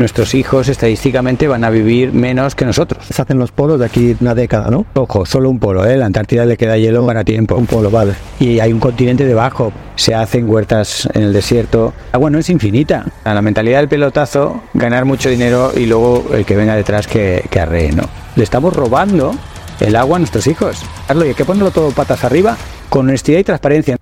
nuestros hijos estadísticamente van a vivir menos que nosotros. Se hacen los polos de aquí una década, ¿no? Ojo, solo un polo, ¿eh? La Antártida le queda hielo para tiempo. Un polo, vale. Y hay un continente debajo. Se hacen huertas en el desierto. El agua no es infinita. La mentalidad del pelotazo, ganar mucho dinero y luego el que venga detrás que, que arree, ¿no? Le estamos robando el agua a nuestros hijos. Carlos, y hay que ponerlo todo patas arriba con honestidad y transparencia.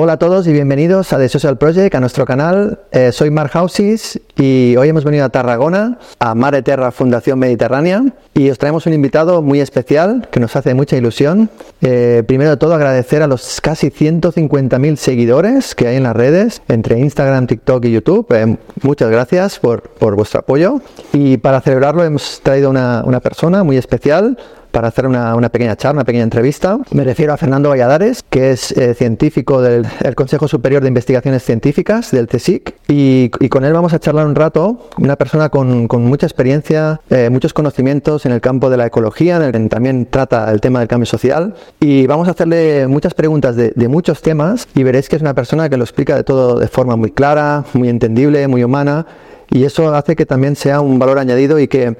Hola a todos y bienvenidos a The Social Project, a nuestro canal. Eh, soy Mark Houses y hoy hemos venido a Tarragona, a Mare Terra Fundación Mediterránea, y os traemos un invitado muy especial que nos hace mucha ilusión. Eh, primero de todo, agradecer a los casi 150.000 seguidores que hay en las redes, entre Instagram, TikTok y YouTube. Eh, muchas gracias por, por, vuestro apoyo. Y para celebrarlo hemos traído una, una persona muy especial, para hacer una, pequeña charla, una pequeña entrevista. Me refiero a Fernando Valladares, que es eh, científico del Consejo Superior de Investigaciones Científicas, del CSIC, y, con él vamos a charlar un rato, una persona con, con mucha experiencia, eh, muchos conocimientos en el campo de la ecología, en el que también trata el tema del cambio social, y vamos a hacerle muchas preguntas de, de muchos temas y veréis que es una persona que lo explica de todo de forma muy clara, muy entendible, muy humana, y eso hace que también sea un valor añadido y que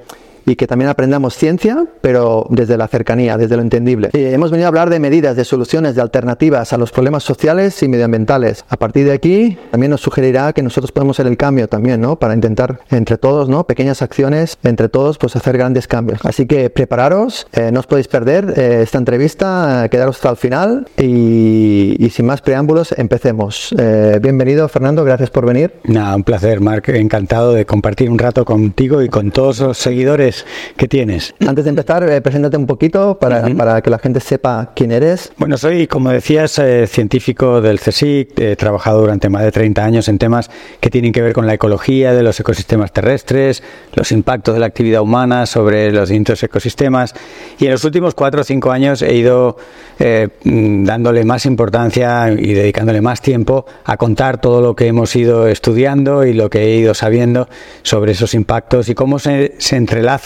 y que también aprendamos ciencia, pero desde la cercanía, desde lo entendible. Y hemos venido a hablar de medidas, de soluciones, de alternativas a los problemas sociales y medioambientales. A partir de aquí, también nos sugerirá que nosotros podemos ser el cambio también, ¿no? Para intentar entre todos, ¿no? Pequeñas acciones, entre todos, pues hacer grandes cambios. Así que prepararos, eh, no os podéis perder eh, esta entrevista, eh, quedaros hasta el final y, y, sin más preámbulos, empecemos. Eh, bienvenido, Fernando, gracias por venir. Nada, un placer, Marc, encantado de compartir un rato contigo y con todos los seguidores que tienes. Antes de empezar, eh, preséntate un poquito para, uh -huh. para, que la gente sepa quién eres. Bueno, soy, como decías, eh, científico del CSIC, he trabajado durante más de 30 años en temas que tienen que ver con la ecología de los ecosistemas terrestres, los impactos de la actividad humana sobre los distintos ecosistemas y en los últimos 4 o 5 años he ido eh, dándole más importancia y dedicándole más tiempo a contar todo lo que hemos ido estudiando y lo que he ido sabiendo sobre esos impactos y cómo se, se entrelazan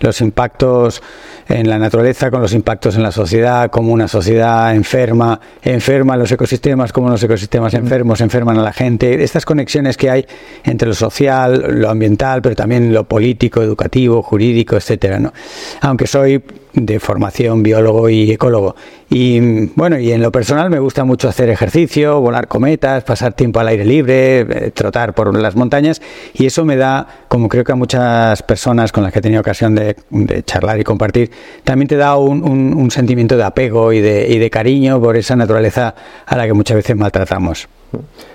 los impactos en la naturaleza con los impactos en la sociedad, como una sociedad enferma, enferma los ecosistemas, como los ecosistemas enfermos enferman a la gente, estas conexiones que hay entre lo social, lo ambiental, pero también lo político, educativo, jurídico, etcétera, ¿no? Aunque soy de formación biólogo y ecólogo. Y bueno, y en lo personal me gusta mucho hacer ejercicio, volar cometas, pasar tiempo al aire libre, eh, trotar por las montañas y eso me da, como creo que a muchas personas con las que he tenido ocasión de, de charlar y compartir, también te da un, un, un sentimiento de apego y de, y de cariño por esa naturaleza a la que muchas veces maltratamos.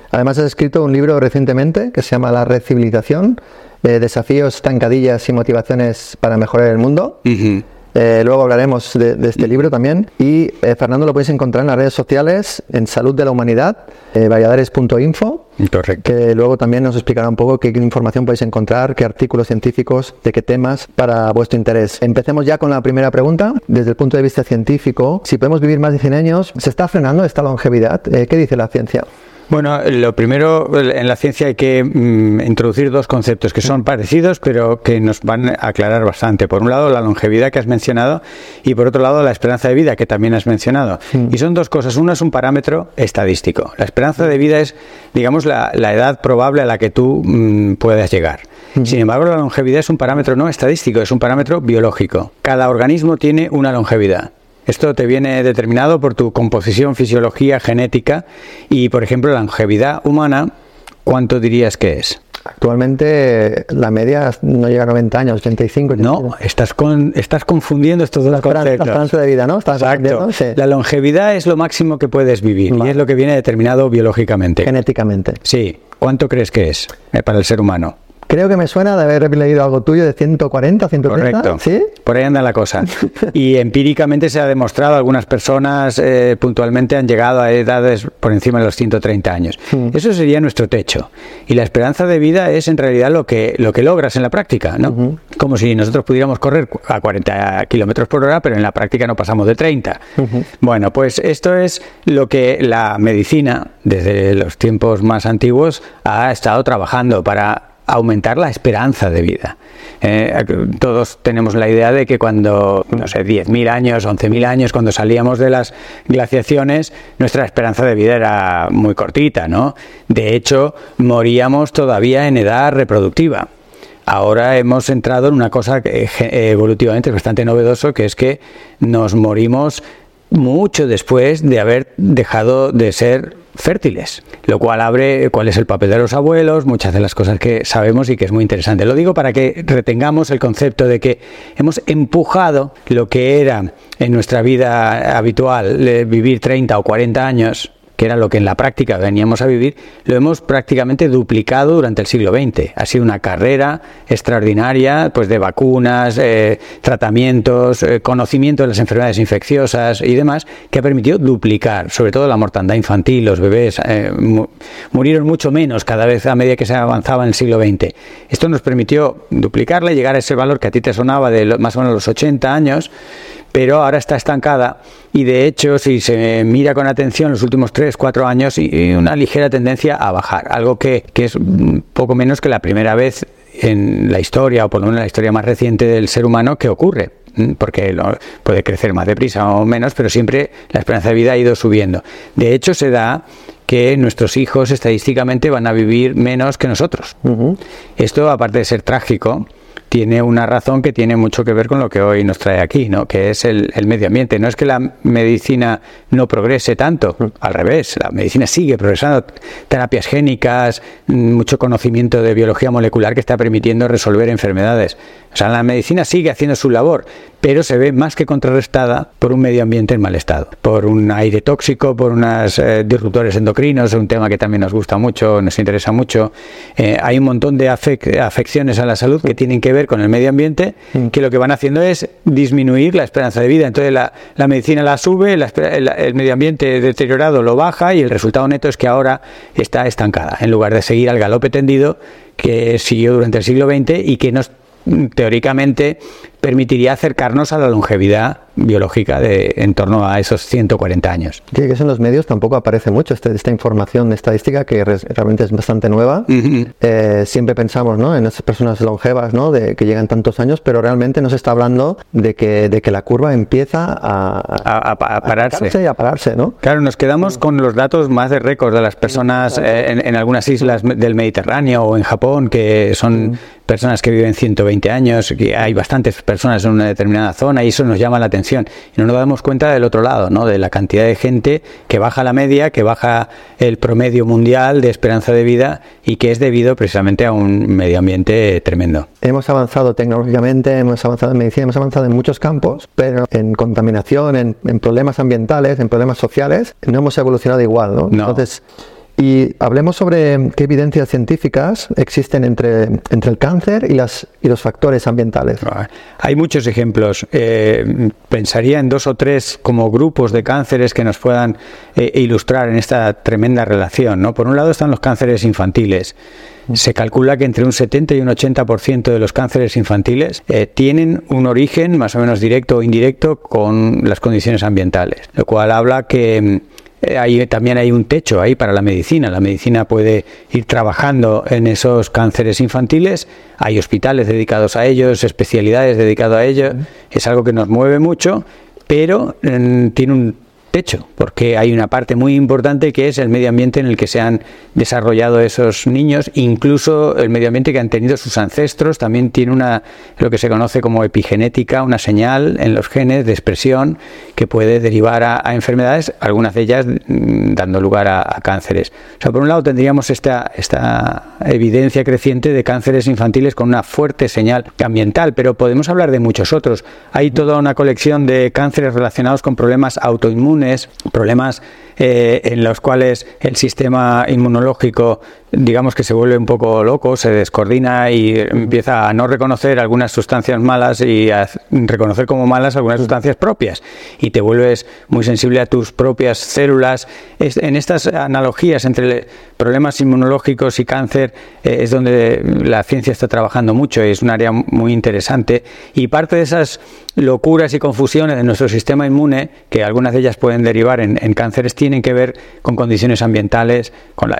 Además has escrito un libro recientemente que se llama La Red Civilización, eh, desafíos, estancadillas y motivaciones para mejorar el mundo. Uh -huh. Eh, luego hablaremos de, de, este libro también. Y eh, Fernando lo podéis encontrar en las redes sociales, en Salud de la Humanidad, eh, valladares.info. Correcto. Que luego también nos explicará un poco qué información podéis encontrar, qué artículos científicos, de qué temas para vuestro interés. Empecemos ya con la primera pregunta. Desde el punto de vista científico, si podemos vivir más de 100 años, ¿se está frenando esta longevidad? ¿Qué dice la ciencia? Bueno, lo primero, en la ciencia hay que mm, introducir dos conceptos que son parecidos, pero que nos van a aclarar bastante. Por un lado, la longevidad que has mencionado y por otro lado, la esperanza de vida que también has mencionado. Sí. Y son dos cosas. Uno es un parámetro estadístico. La esperanza de vida es, digamos, la, la edad probable a la que tú mmm, puedas llegar. Sí. Sin embargo, la longevidad es un parámetro no estadístico, es un parámetro biológico. Cada organismo tiene una longevidad. Esto te viene determinado por tu composición, fisiología, genética y, por ejemplo, la longevidad humana, ¿cuánto dirías que es? Actualmente la media no llega a 90 años, 85. No, estás, con, estás confundiendo estos dos la conceptos. La esperanza de vida, ¿no? ¿Estás Exacto. Sí. La longevidad es lo máximo que puedes vivir vale. y es lo que viene determinado biológicamente. Genéticamente. Sí. ¿Cuánto crees que es eh, para el ser humano? Creo que me suena de haber leído algo tuyo de 140, 130. Correcto. ¿Sí? Por ahí anda la cosa. y empíricamente se ha demostrado, algunas personas eh, puntualmente han llegado a edades por encima de los 130 años. Eso sería nuestro techo. Y la esperanza de vida es en realidad lo que, lo que logras en la práctica, ¿no? Uh -huh. Como si nosotros pudiéramos correr a 40 kilómetros por hora, pero en la práctica no pasamos de 30. Uh -huh. Bueno, pues esto es lo que la medicina, desde los tiempos más antiguos, ha estado trabajando para aumentar la esperanza de vida. Eh, todos tenemos la idea de que cuando, no sé, 10.000 años, 11.000 años, cuando salíamos de las glaciaciones, nuestra esperanza de vida era muy cortita, ¿no? De hecho, moríamos todavía en edad reproductiva. Ahora hemos entrado en una cosa que evolutivamente es bastante novedoso, que es que nos morimos mucho después de haber dejado de ser fértiles, lo cual abre cuál es el papel de los abuelos, muchas de las cosas que sabemos y que es muy interesante. Lo digo para que retengamos el concepto de que hemos empujado lo que era en nuestra vida habitual vivir 30 o 40 años que era lo que en la práctica veníamos a vivir, lo hemos prácticamente duplicado durante el siglo XX. Ha sido una carrera extraordinaria pues de vacunas, eh, tratamientos, eh, conocimiento de las enfermedades infecciosas y demás, que ha permitido duplicar, sobre todo la mortandad infantil, los bebés eh, murieron mucho menos cada vez a medida que se avanzaba en el siglo XX. Esto nos permitió duplicarla y llegar a ese valor que a ti te sonaba de más o menos los 80 años, pero ahora está estancada y de hecho si se mira con atención los últimos 3, 4 años y una ligera tendencia a bajar, algo que, que es poco menos que la primera vez en la historia o por lo menos en la historia más reciente del ser humano que ocurre porque puede crecer más deprisa o menos, pero siempre la esperanza de vida ha ido subiendo. De hecho, se da que nuestros hijos estadísticamente van a vivir menos que nosotros. Esto, aparte de ser trágico, tiene una razón que tiene mucho que ver con lo que hoy nos trae aquí, ¿no? que es el, medio ambiente. No es que la medicina no progrese tanto, al revés, la medicina sigue progresando. Terapias génicas, mucho conocimiento de biología molecular que está permitiendo resolver enfermedades. O sea, la medicina sigue haciendo su labor, pero se ve más que contrarrestada por un medio ambiente en mal estado, por un aire tóxico, por unos eh, disruptores endocrinos, un tema que también nos gusta mucho, nos interesa mucho. Eh, hay un montón de afecciones a la salud que tienen que ver con el medio ambiente, mm. que lo que van haciendo es disminuir la esperanza de vida. Entonces la, medicina la sube, el, medio ambiente deteriorado lo baja y el resultado neto es que ahora está estancada, en lugar de seguir al galope tendido que siguió durante el siglo XX y que nos teóricamente permitiría acercarnos a la longevidad biológica de en torno a esos 140 años. que en los medios tampoco aparece mucho este, esta información estadística que realmente es bastante nueva. Eh, siempre pensamos ¿no? en esas personas longevas ¿no? de, que llegan tantos años, pero realmente no se está hablando de que, de que la curva empieza a, a, pararse. y a pararse. ¿no? Claro, nos quedamos con los datos más de récord de las personas eh, en, algunas islas del Mediterráneo o en Japón, que son personas que viven 120 años, que hay bastantes personas personas en una determinada zona y eso nos llama la atención. Y no nos damos cuenta del otro lado, ¿no? de la cantidad de gente que baja la media, que baja el promedio mundial de esperanza de vida y que es debido precisamente a un medio ambiente tremendo. Hemos avanzado tecnológicamente, hemos avanzado en medicina, hemos avanzado en muchos campos, pero en contaminación, en, problemas ambientales, en problemas sociales, no hemos evolucionado igual. ¿no? Entonces, y hablemos sobre qué evidencias científicas existen entre, entre el cáncer y, las, y los factores ambientales. Ah, hay muchos ejemplos. Eh, pensaría en dos o tres como grupos de cánceres que nos puedan eh, ilustrar en esta tremenda relación. ¿no? Por un lado están los cánceres infantiles. Se calcula que entre un 70 y un 80% de los cánceres infantiles eh, tienen un origen más o menos directo o indirecto con las condiciones ambientales, lo cual habla que eh, también hay un techo ahí para la medicina. La medicina puede ir trabajando en esos cánceres infantiles. Hay hospitales dedicados a ellos, especialidades dedicadas a ellos. Es algo que nos mueve mucho, pero mm, tiene un techo, porque hay una parte muy importante que es el medio ambiente en el que se han desarrollado esos niños, incluso el medio ambiente que han tenido sus ancestros, también tiene una lo que se conoce como epigenética, una señal en los genes de expresión que puede derivar a, enfermedades, algunas de ellas mm, dando lugar a, cánceres. O sea, por un lado tendríamos esta, esta evidencia creciente de cánceres infantiles con una fuerte señal ambiental, pero podemos hablar de muchos otros. Hay toda una colección de cánceres relacionados con problemas autoinmunes problemas eh, en los cuales el sistema inmunológico digamos que se vuelve un poco loco, se descoordina y empieza a no reconocer algunas sustancias malas y a reconocer como malas algunas sustancias propias y te vuelves muy sensible a tus propias células. En estas analogías entre problemas inmunológicos y cáncer eh, es donde la ciencia está trabajando mucho y es un área muy interesante y parte de esas locuras y confusiones de nuestro sistema inmune, que algunas de ellas pueden derivar en, en cánceres tienen que ver con condiciones ambientales, con la,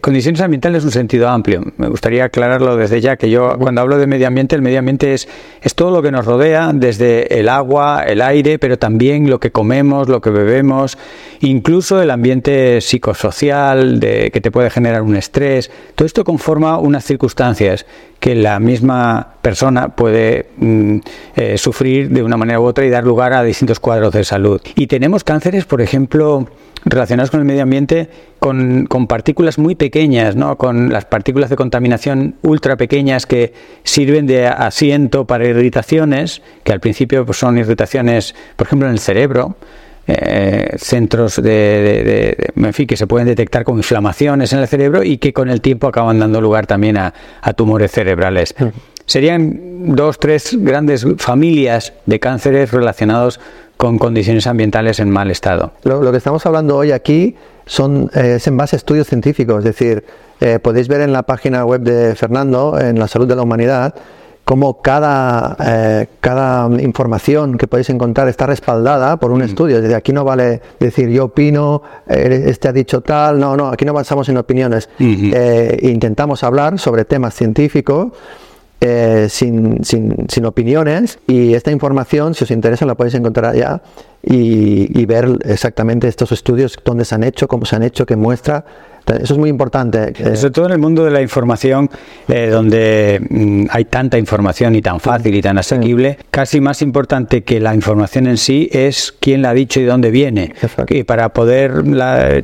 condiciones ambientales en un sentido amplio. Me gustaría aclararlo desde ya, que yo cuando hablo de medio ambiente, el medio ambiente es, es todo lo que nos rodea, desde el agua, el aire, pero también lo que comemos, lo que bebemos, incluso el ambiente psicosocial de, que te puede generar un estrés. Todo esto conforma unas circunstancias que la misma persona puede mm, eh, sufrir de una manera u otra y dar lugar a distintos cuadros de salud. Y tenemos cánceres, por ejemplo, relacionados con el medio ambiente, con, partículas muy pequeñas, ¿no? con las partículas de contaminación ultra pequeñas que sirven de asiento para irritaciones, que al principio pues, son irritaciones, por ejemplo, en el cerebro, eh, centros de, en fin, que se pueden detectar con inflamaciones en el cerebro y que con el tiempo acaban dando lugar también a, tumores cerebrales. Serían dos, tres grandes familias de cánceres relacionados con condiciones ambientales en mal estado. Lo, que estamos hablando hoy aquí son, eh, es en base a estudios científicos, es decir, eh, podéis ver en la página web de Fernando, en la salud de la humanidad, cómo cada, eh, cada información que podéis encontrar está respaldada por un mm. estudio. Desde aquí no vale decir yo opino, este ha dicho tal, no, no, aquí no basamos en opiniones. intentamos hablar sobre temas científicos eh, sin, sin, sin, opiniones y esta información, si os interesa, la podéis encontrar allá y, y ver exactamente estos estudios, dónde se han hecho, cómo se han hecho, qué muestra eso es muy importante. Sobre todo en el mundo de la información, eh, donde mm, hay tanta información y tan fácil y tan asequible, casi más importante que la información en sí es quién la ha dicho y dónde viene. Y para poder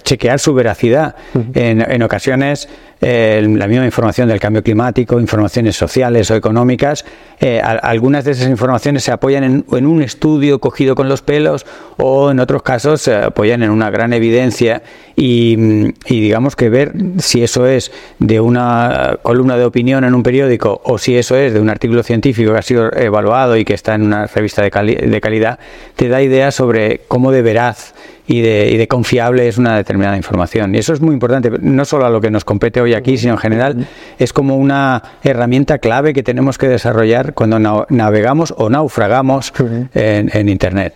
chequear su veracidad. en, en, ocasiones, la misma información del cambio climático, informaciones sociales o económicas, eh, algunas de esas informaciones se apoyan en, un estudio cogido con los pelos o en otros casos se apoyan en una gran evidencia y, digamos que ver si eso es de una columna de opinión en un periódico o si eso es de un artículo científico que ha sido evaluado y que está en una revista de, de calidad, te da idea sobre cómo de veraz y de, y de, confiable es una determinada información. Y eso es muy importante, no solo a lo que nos compete hoy aquí, sino en general, es como una herramienta clave que tenemos que desarrollar cuando navegamos o naufragamos en Internet.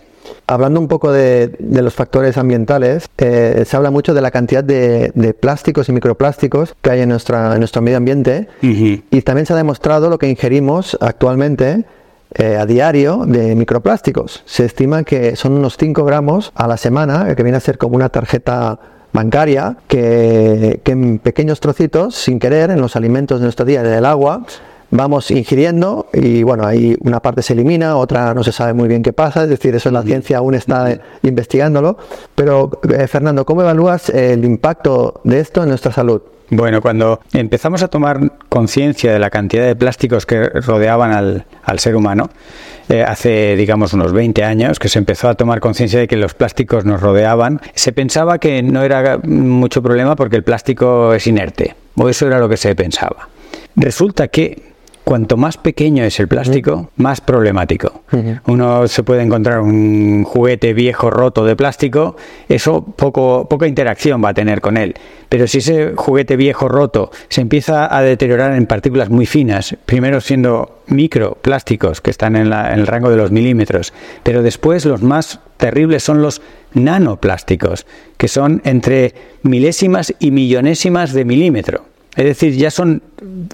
Hablando un poco de, los factores ambientales, eh, se habla mucho de la cantidad de, plásticos y microplásticos que hay en, nuestra, nuestro medio ambiente y también se ha demostrado lo que ingerimos actualmente eh, a diario de microplásticos. Se estima que son unos 5 gramos a la semana, que viene a ser como una tarjeta bancaria, que, que en pequeños trocitos, sin querer, en los alimentos de nuestro día, del agua, vamos ingiriendo y bueno, ahí una parte se elimina, otra no se sabe muy bien qué pasa, es decir, eso en la ciencia aún está investigándolo. Pero eh, Fernando, ¿cómo evalúas el impacto de esto en nuestra salud? Bueno, cuando empezamos a tomar conciencia de la cantidad de plásticos que rodeaban al, al ser humano, eh, hace, digamos, unos 20 años, que se empezó a tomar conciencia de que los plásticos nos rodeaban, se pensaba que no era mucho problema porque el plástico es inerte, o eso era lo que se pensaba. Resulta que cuanto más pequeño es el plástico, más problemático. Uno se puede encontrar un juguete viejo roto de plástico, eso poco, poca interacción va a tener con él. Pero si ese juguete viejo roto se empieza a deteriorar en partículas muy finas, primero siendo microplásticos que están en, en el rango de los milímetros, pero después los más terribles son los nanoplásticos, que son entre milésimas y millonésimas de milímetro. Es decir, ya son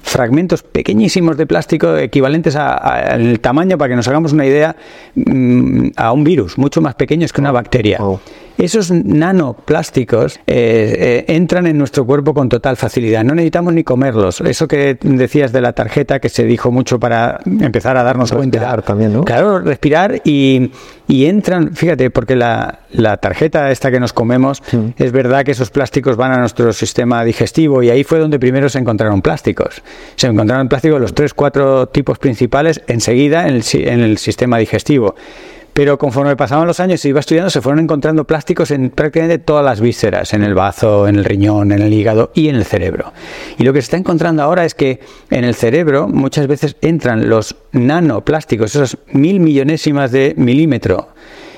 fragmentos pequeñísimos de plástico equivalentes al tamaño, para que nos hagamos una idea, mm, a un virus, mucho más pequeños que una bacteria. Oh. Esos nanoplásticos eh, eh, entran en nuestro cuerpo con total facilidad. No necesitamos ni comerlos. Eso que decías de la tarjeta, que se dijo mucho para empezar a darnos cuenta. Respirar también, ¿no? Claro, respirar y, entran, fíjate, porque la, tarjeta esta que nos comemos, es verdad que esos plásticos van a nuestro sistema digestivo y ahí fue donde primero se encontraron plásticos. Se encontraron plásticos los tres, cuatro tipos principales enseguida en el, en el sistema digestivo. Pero conforme pasaban los años y iba estudiando, se fueron encontrando plásticos en prácticamente todas las vísceras, en el bazo, en el riñón, en el hígado y en el cerebro. Y lo que se está encontrando ahora es que en el cerebro muchas veces entran los nanoplásticos, esas mil millonésimas de milímetro,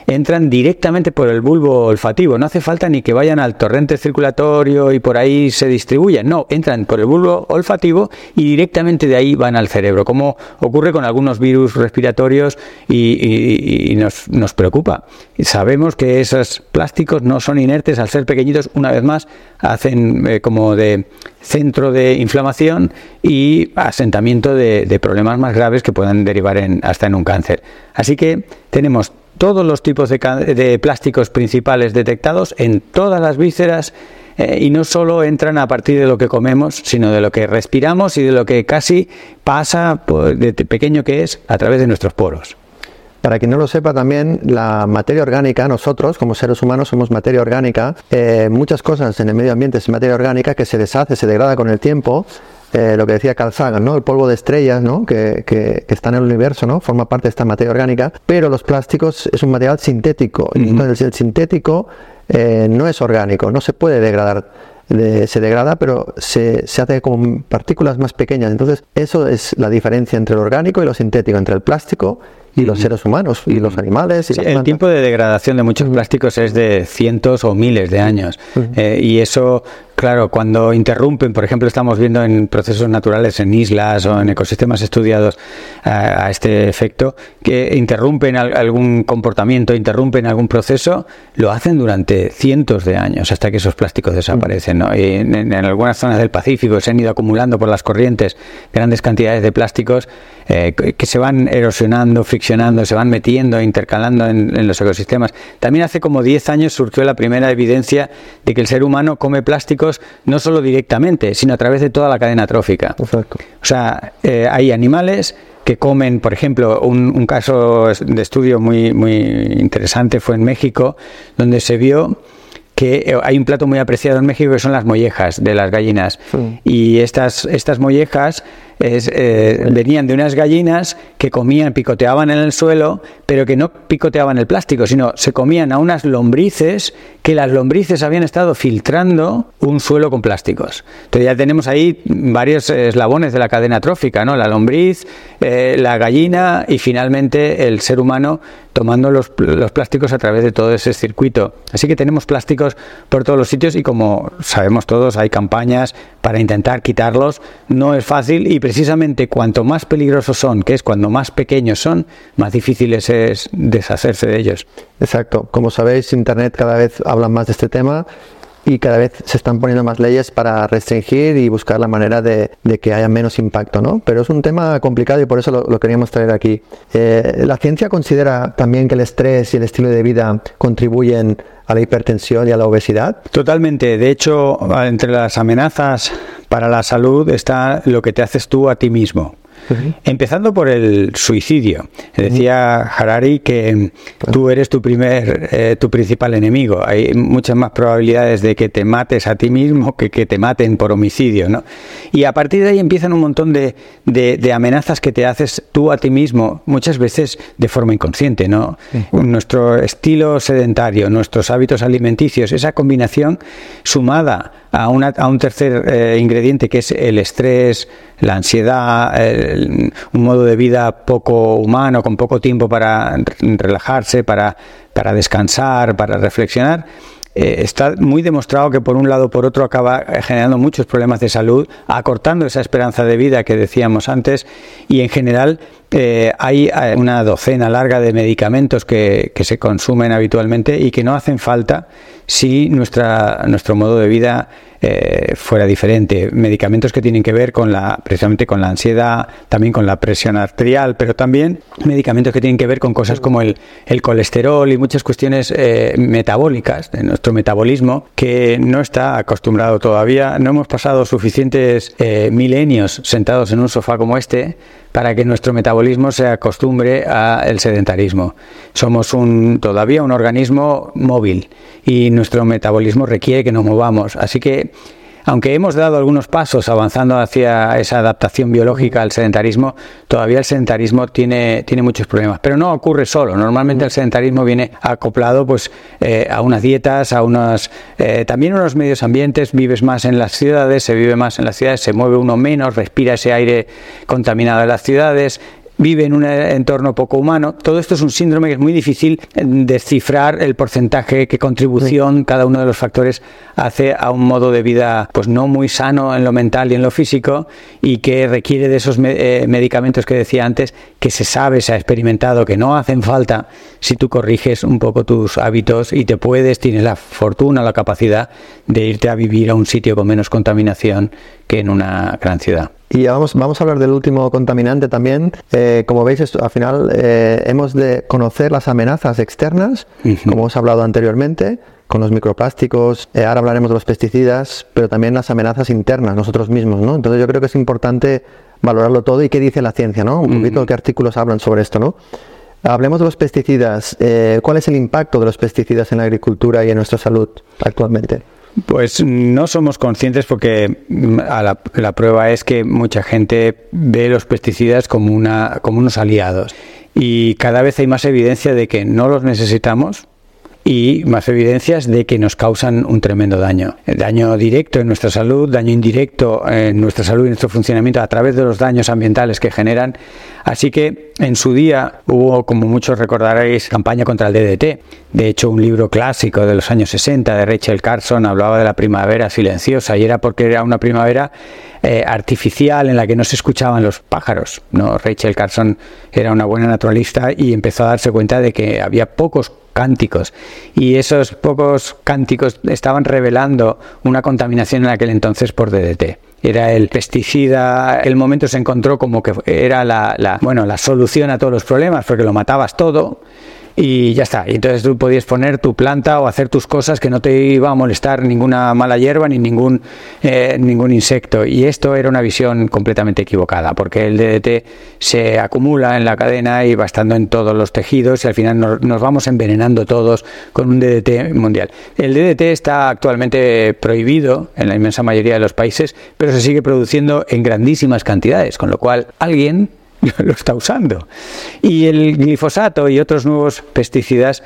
entran directamente por el bulbo olfativo. No hace falta ni que vayan al torrente circulatorio y por ahí se distribuyan. No, entran por el bulbo olfativo y directamente de ahí van al cerebro, como ocurre con algunos virus respiratorios y, nos, nos preocupa. Sabemos que esos plásticos no son inertes al ser pequeñitos, una vez más, hacen eh, como de centro de inflamación y asentamiento de, problemas más graves que puedan derivar en, hasta en un cáncer. Así que tenemos todos los tipos de, plásticos principales detectados en todas las vísceras eh, y no solo entran a partir de lo que comemos, sino de lo que respiramos y de lo que casi pasa, pues, de pequeño que es, a través de nuestros poros. Para quien no lo sepa también, la materia orgánica, nosotros como seres humanos somos materia orgánica, eh, muchas cosas en el medio ambiente es materia orgánica que se deshace, se degrada con el tiempo, eh, lo que decía Carl Sagan, ¿no? El polvo de estrellas, ¿no? Que, que, está en el universo, ¿no? Forma parte de esta materia orgánica, pero los plásticos es un material sintético. Entonces el sintético eh, no es orgánico, no se puede degradar. se degrada, pero se, se, hace como partículas más pequeñas. Entonces, eso es la diferencia entre lo orgánico y lo sintético, entre el plástico y los seres humanos y los animales. Y el tiempo de degradación de muchos plásticos es de cientos o miles de años eh, y eso Claro, cuando interrumpen, por ejemplo, estamos viendo en procesos naturales, en islas o en ecosistemas estudiados a, este efecto, que interrumpen algún comportamiento, interrumpen algún proceso, lo hacen durante cientos de años hasta que esos plásticos desaparecen. ¿no? Y en, algunas zonas del Pacífico se han ido acumulando por las corrientes grandes cantidades de plásticos eh, que se van erosionando, friccionando, se van metiendo, intercalando en, en los ecosistemas. También hace como 10 años surgió la primera evidencia de que el ser humano come no solo directamente, sino a través de toda la cadena trófica. O sea, eh, hay animales que comen, por ejemplo, un, caso de estudio muy, muy interesante fue en México, donde se vio que eh, hay un plato muy apreciado en México que son las mollejas de las gallinas. Y estas, estas mollejas eh, venían de unas gallinas que comían, picoteaban en el suelo, pero que no picoteaban el plástico, sino se comían a unas lombrices que las lombrices habían estado filtrando un suelo con plásticos. Entonces ya tenemos ahí varios eslabones de la cadena trófica, ¿no? La lombriz, eh, la gallina y finalmente el ser humano tomando los, los plásticos a través de todo ese circuito. Así que tenemos plásticos por todos los sitios y como sabemos todos hay campañas para intentar quitarlos. No es fácil y precisamente cuanto más peligrosos son, que es cuando más pequeños son, más difícil es deshacerse de ellos. Exacto. Como sabéis, Internet cada vez habla más de este tema y cada vez se están poniendo más leyes para restringir y buscar la manera de, que haya menos impacto, ¿no? Pero es un tema complicado y por eso lo, queríamos traer aquí. Eh, ¿La ciencia considera también que el estrés y el estilo de vida contribuyen a la hipertensión y a la obesidad? Totalmente. De hecho, entre las amenazas para la salud está lo que te haces tú a ti mismo. Empezando por el suicidio. Decía Harari que tú eres tu primer, eh, tu principal enemigo. Hay muchas más probabilidades de que te mates a ti mismo que que te maten por homicidio, ¿no? Y a partir de ahí empiezan un montón de, de, amenazas que te haces tú a ti mismo, muchas veces de forma inconsciente, ¿no? Nuestro estilo sedentario, nuestros hábitos alimenticios, esa combinación sumada a, una, un tercer eh, ingrediente que es el estrés, la ansiedad, un modo de vida poco humano, con poco tiempo para relajarse, para, para descansar, para reflexionar. Eh, está muy demostrado que por un lado o por otro acaba generando muchos problemas de salud, acortando esa esperanza de vida que decíamos antes y en general eh, hay eh, una docena larga de medicamentos que, que, se consumen habitualmente y que no hacen falta si nuestra, nuestro modo de vida eh, fuera diferente. Medicamentos que tienen que ver con la, precisamente con la ansiedad, también con la presión arterial, pero también medicamentos que tienen que ver con cosas como el, el colesterol y muchas cuestiones eh, metabólicas de nuestro metabolismo que no está acostumbrado todavía. No hemos pasado suficientes eh, milenios sentados en un sofá como este para que nuestro metabolismo se acostumbre al sedentarismo. Somos un, todavía un organismo móvil y nuestro metabolismo requiere que nos movamos. Así que aunque hemos dado algunos pasos avanzando hacia esa adaptación biológica al sedentarismo, todavía el sedentarismo tiene, tiene muchos problemas. Pero no ocurre solo. Normalmente el sedentarismo viene acoplado pues, eh, a unas dietas, a unos, eh, también unos medios ambientes. Vives más en las ciudades, se vive más en las ciudades, se mueve uno menos, respira ese aire contaminado de las ciudades vive en un entorno poco humano. Todo esto es un síndrome que es muy difícil descifrar el porcentaje, qué contribución cada uno de los factores hace a un modo de vida pues no muy sano en lo mental y en lo físico y que requiere de esos eh, medicamentos que decía antes que se sabe, se ha experimentado que no hacen falta si tú corriges un poco tus hábitos y te puedes, tienes la fortuna, la capacidad de irte a vivir a un sitio con menos contaminación que en una gran ciudad. Y vamos, vamos a hablar del último contaminante también. Eh, como veis, al final eh, hemos de conocer las amenazas externas, como hemos hablado anteriormente, con los microplásticos. Eh, ahora hablaremos de los pesticidas, pero también las amenazas internas, nosotros mismos. ¿no? Entonces yo creo que es importante valorarlo todo y qué dice la ciencia, ¿no? Un poquito qué artículos hablan sobre esto, ¿no? Hablemos de los pesticidas. ¿Cuál es el impacto de los pesticidas en la agricultura y en nuestra salud actualmente? Pues no somos conscientes porque mm, la, prueba es que mucha gente ve los pesticidas como, una, como unos aliados y cada vez hay más evidencia de que no los necesitamos y más evidencias de que nos causan un tremendo daño. daño directo en nuestra salud, daño indirecto en nuestra salud y nuestro funcionamiento a través de los daños ambientales que generan. Así que en su día hubo, como muchos recordaréis, campaña contra el DDT. De hecho, un libro clásico de los años 60 de Rachel Carson hablaba de la primavera silenciosa y era porque era una primavera eh, artificial en la que no se escuchaban los pájaros. ¿no? Rachel Carson era una buena naturalista y empezó a darse cuenta de que había pocos cánticos y esos pocos cánticos estaban revelando una contaminación en aquel entonces por DDT era el pesticida. El momento se encontró como que era la, la, bueno, la solución a todos los problemas, porque lo matabas todo y ya está. Y entonces tú podías poner tu planta o hacer tus cosas que no te iba a molestar ninguna mala hierba ni ningún, eh, ningún insecto. Y esto era una visión completamente equivocada, porque el DDT se acumula en la cadena y va estando en todos los tejidos y al final nos, nos vamos envenenando todos con un DDT mundial. El DDT está actualmente prohibido en la inmensa mayoría de los países, pero se sigue produciendo en grandísimas cantidades, con lo cual alguien lo está usando. Y el glifosato y otros nuevos pesticidas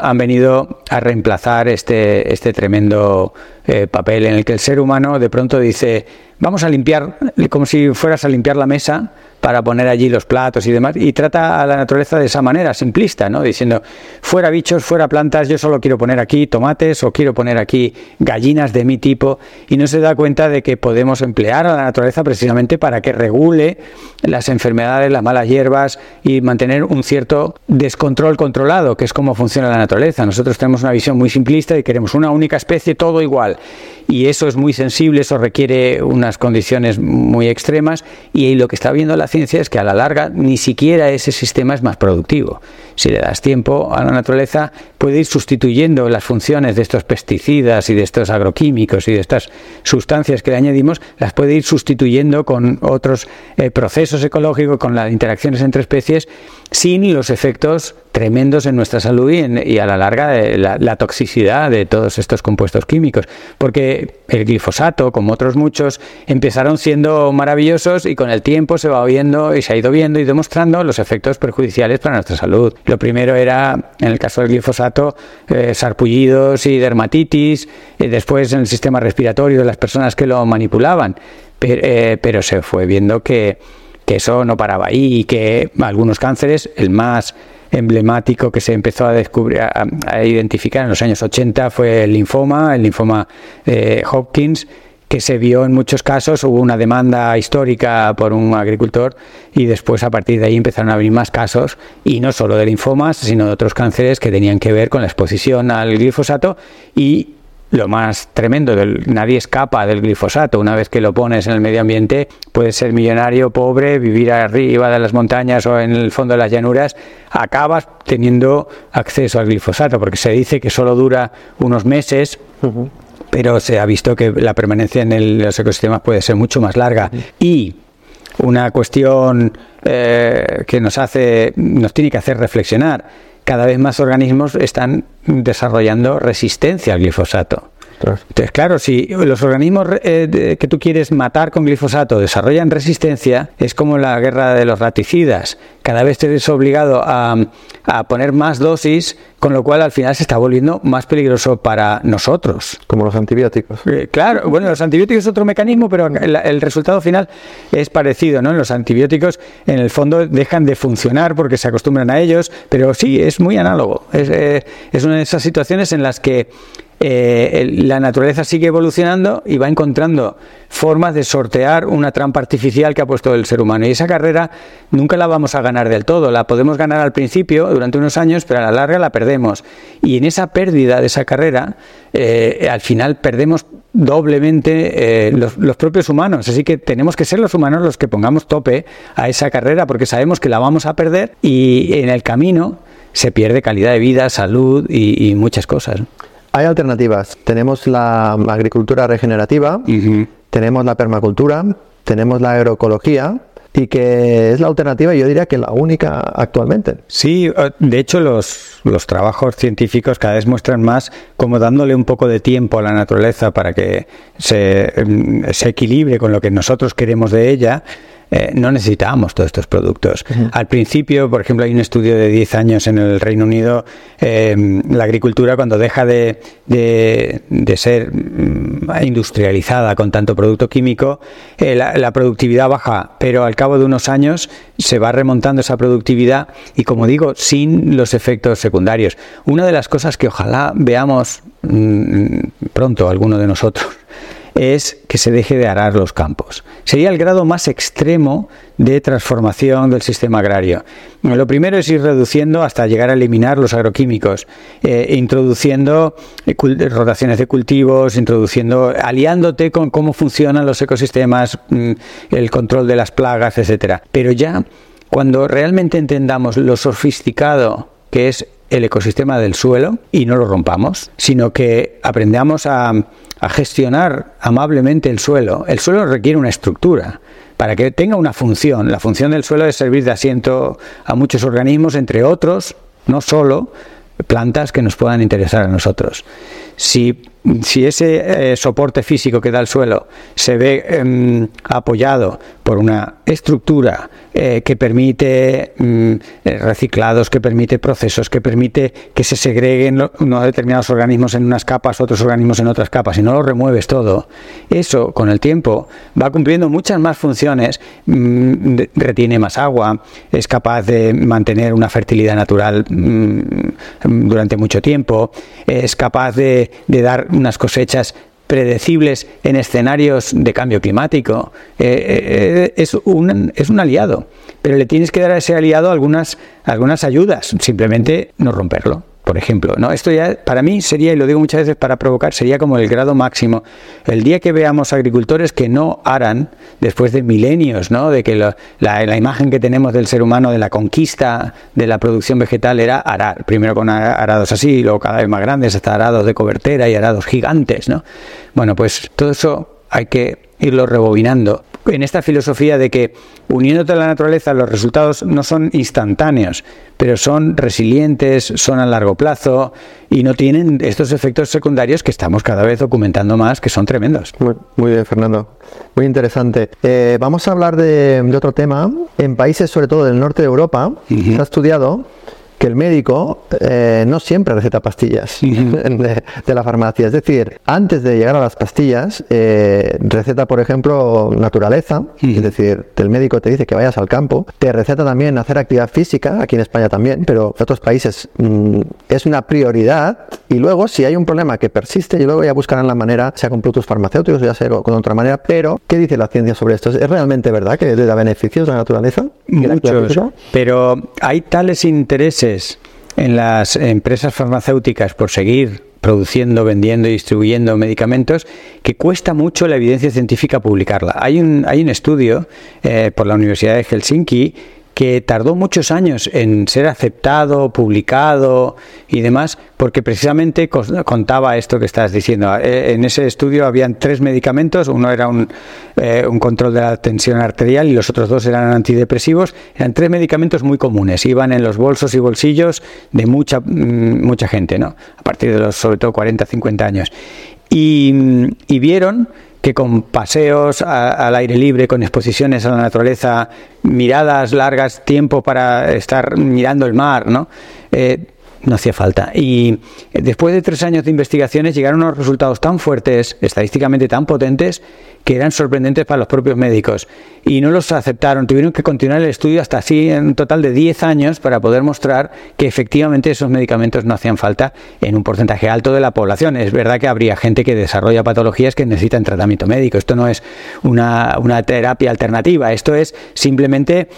han venido a reemplazar este, este tremendo eh, papel en el que el ser humano de pronto dice, vamos a limpiar, como si fueras a limpiar la mesa para poner allí los platos y demás, y trata a la naturaleza de esa manera, simplista, ¿no? Diciendo, fuera bichos, fuera plantas, yo solo quiero poner aquí tomates o quiero poner aquí gallinas de mi tipo, y no se da cuenta de que podemos emplear a la naturaleza precisamente para que regule las enfermedades, las malas hierbas y mantener un cierto descontrol controlado, que es como funciona la naturaleza. Nosotros tenemos una visión muy simplista y queremos una única especie, todo igual y eso es muy sensible, eso requiere unas condiciones muy extremas y lo que está viendo la ciencia es que a la larga ni siquiera ese sistema es más productivo. Si le das tiempo a la naturaleza, puede ir sustituyendo las funciones de estos pesticidas y de estos agroquímicos y de estas sustancias que le añadimos, las puede ir sustituyendo con otros eh, procesos ecológicos, con las interacciones entre especies, sin los efectos tremendos en nuestra salud y, a la larga la, toxicidad de todos estos compuestos químicos. Porque el glifosato, como otros muchos, empezaron siendo maravillosos y con el tiempo se va viendo y se ha ido viendo y demostrando los efectos perjudiciales para nuestra salud. Lo primero era, en el caso del glifosato, eh, sarpullidos y dermatitis, y después en el sistema respiratorio de las personas que lo manipulaban. Eh, pero, se fue viendo que, eso no paraba ahí y que algunos cánceres, el más emblemático que se empezó a descubrir, a, identificar en los años 80 fue el linfoma, el linfoma de Hopkins, que se vio en muchos casos, hubo una demanda histórica por un agricultor y después a partir de ahí empezaron a venir más casos y no solo de linfomas, sino de otros cánceres que tenían que ver con la exposición al glifosato y lo más tremendo, del, nadie escapa del glifosato. Una vez que lo pones en el medio ambiente, puedes ser millonario, pobre, vivir arriba de las montañas o en el fondo de las llanuras, acabas teniendo acceso al glifosato, porque se dice que solo dura unos meses. Pero se ha visto que la permanencia en los ecosistemas puede ser mucho más larga. Y una cuestión eh, que nos hace, nos tiene que hacer reflexionar cada vez más organismos están desarrollando resistencia al glifosato. Entonces, claro, si los organismos eh, que tú quieres matar con glifosato desarrollan resistencia, es como la guerra de los raticidas. Cada vez te ves obligado a, poner más dosis, con lo cual al final se está volviendo más peligroso para nosotros. Como los antibióticos. Eh, claro, bueno, los antibióticos es otro mecanismo, pero el, resultado final es parecido, ¿no? Los antibióticos en el fondo dejan de funcionar porque se acostumbran a ellos, pero sí, es muy análogo. Es, eh, es una de esas situaciones en las que eh, la naturaleza sigue evolucionando y va encontrando formas de sortear una trampa artificial que ha puesto el ser humano. Y esa carrera nunca la vamos a ganar del todo. La podemos ganar al principio, durante unos años, pero a la larga la perdemos. Y en esa pérdida de esa carrera, eh, al final perdemos doblemente eh, los, los, propios humanos. Así que tenemos que ser los humanos los que pongamos tope a esa carrera porque sabemos que la vamos a perder y en el camino se pierde calidad de vida, salud y muchas cosas. Hay alternativas. Tenemos la agricultura regenerativa, tenemos la permacultura, tenemos la agroecología, y que es la alternativa, yo diría que la única actualmente. Sí, eh, de hecho los, los trabajos científicos cada vez muestran más como dándole un poco de tiempo a la naturaleza para que se, mm, se equilibre con lo que nosotros queremos de ella, eh, no necesitábamos todos estos productos. Al principio, por ejemplo, hay un estudio de 10 años en el Reino Unido, em, la agricultura cuando deja de, de, ser mm, industrializada con tanto producto químico, eh, la, productividad baja, pero al cabo de unos años se va remontando esa productividad y, como digo, sin los efectos secundarios. Una de las cosas que ojalá veamos mm, pronto alguno de nosotros es que se deje de arar los campos. Sería el grado más extremo de transformación del sistema agrario. Lo primero es ir reduciendo hasta llegar a eliminar los agroquímicos, eh, introduciendo eh, rotaciones de cultivos, introduciendo, aliándote con cómo funcionan los ecosistemas, mm, el control de las plagas, etcétera. Pero ya cuando realmente entendamos lo sofisticado que es el ecosistema del suelo y no lo rompamos, sino que aprendamos a, gestionar amablemente el suelo. El suelo requiere una estructura para que tenga una función. La función del suelo es servir de asiento a muchos organismos, entre otros, no solo plantas que nos puedan interesar a nosotros. Si si ese eh, soporte físico que da el suelo se ve em, apoyado por una estructura eh, que permite mm, eh, reciclados, que permite procesos, que permite que se segreguen unos determinados organismos en unas capas, otros organismos en otras capas, y no lo remueves todo, eso con el tiempo va cumpliendo muchas más funciones, mm, retiene más agua, es capaz de mantener una fertilidad natural mm, durante mucho tiempo, es capaz de dar unas cosechas predecibles en escenarios de cambio climático. Eh, eh, es, un, es un aliado, pero le tienes que dar a ese aliado algunas, algunas ayudas, simplemente no romperlo por ejemplo. ¿no? Esto ya para mí sería, y lo digo muchas veces para provocar, sería como el grado máximo. El día que veamos agricultores que no aran, después de milenios, ¿no? de que la, la, imagen que tenemos del ser humano, de la conquista de la producción vegetal, era arar. Primero con arados así, luego cada vez más grandes, hasta arados de cobertera y arados gigantes. ¿no? Bueno, pues todo eso hay que irlo rebobinando en esta filosofía de que uniéndote a la naturaleza los resultados no son instantáneos, pero son resilientes, son a largo plazo y no tienen estos efectos secundarios que estamos cada vez documentando más, que son tremendos. Muy, bien, Fernando. Muy interesante. Eh, vamos a hablar de, otro tema. En países, sobre todo del norte de Europa, se ha estudiado que el médico eh, no siempre receta pastillas de, la farmacia. Es decir, antes de llegar a las pastillas, eh, receta, por ejemplo, naturaleza. Es decir, el médico te dice que vayas al campo. Te receta también hacer actividad física, aquí en España también, pero en otros países mm, es una prioridad. Y luego, si hay un problema que persiste, y luego ya buscarán la manera, sea con productos farmacéuticos, ya sea con otra manera. Pero, ¿qué dice la ciencia sobre esto? ¿Es realmente verdad que le da beneficios a la naturaleza? Muchos, pero hay tales intereses en las empresas farmacéuticas por seguir produciendo, vendiendo y distribuyendo medicamentos que cuesta mucho la evidencia científica publicarla. Hay un, hay un estudio eh, por la Universidad de Helsinki que tardó muchos años en ser aceptado, publicado y demás, porque precisamente contaba esto que estás diciendo. Eh, en ese estudio habían tres medicamentos, uno era un, eh, un, control de la tensión arterial y los otros dos eran antidepresivos. Eran tres medicamentos muy comunes, iban en los bolsos y bolsillos de mucha, mm, mucha gente, ¿no? a partir de los sobre todo 40, 50 años. y, vieron que con paseos al aire libre, con exposiciones a la naturaleza, miradas largas, tiempo para estar mirando el mar, ¿no? Eh, no hacía falta. Y después de tres años de investigaciones llegaron unos resultados tan fuertes, estadísticamente tan potentes, que eran sorprendentes para los propios médicos. Y no los aceptaron, tuvieron que continuar el estudio hasta así en un total de 10 años para poder mostrar que efectivamente esos medicamentos no hacían falta en un porcentaje alto de la población. Es verdad que habría gente que desarrolla patologías que necesitan tratamiento médico. Esto no es una, una terapia alternativa, esto es simplemente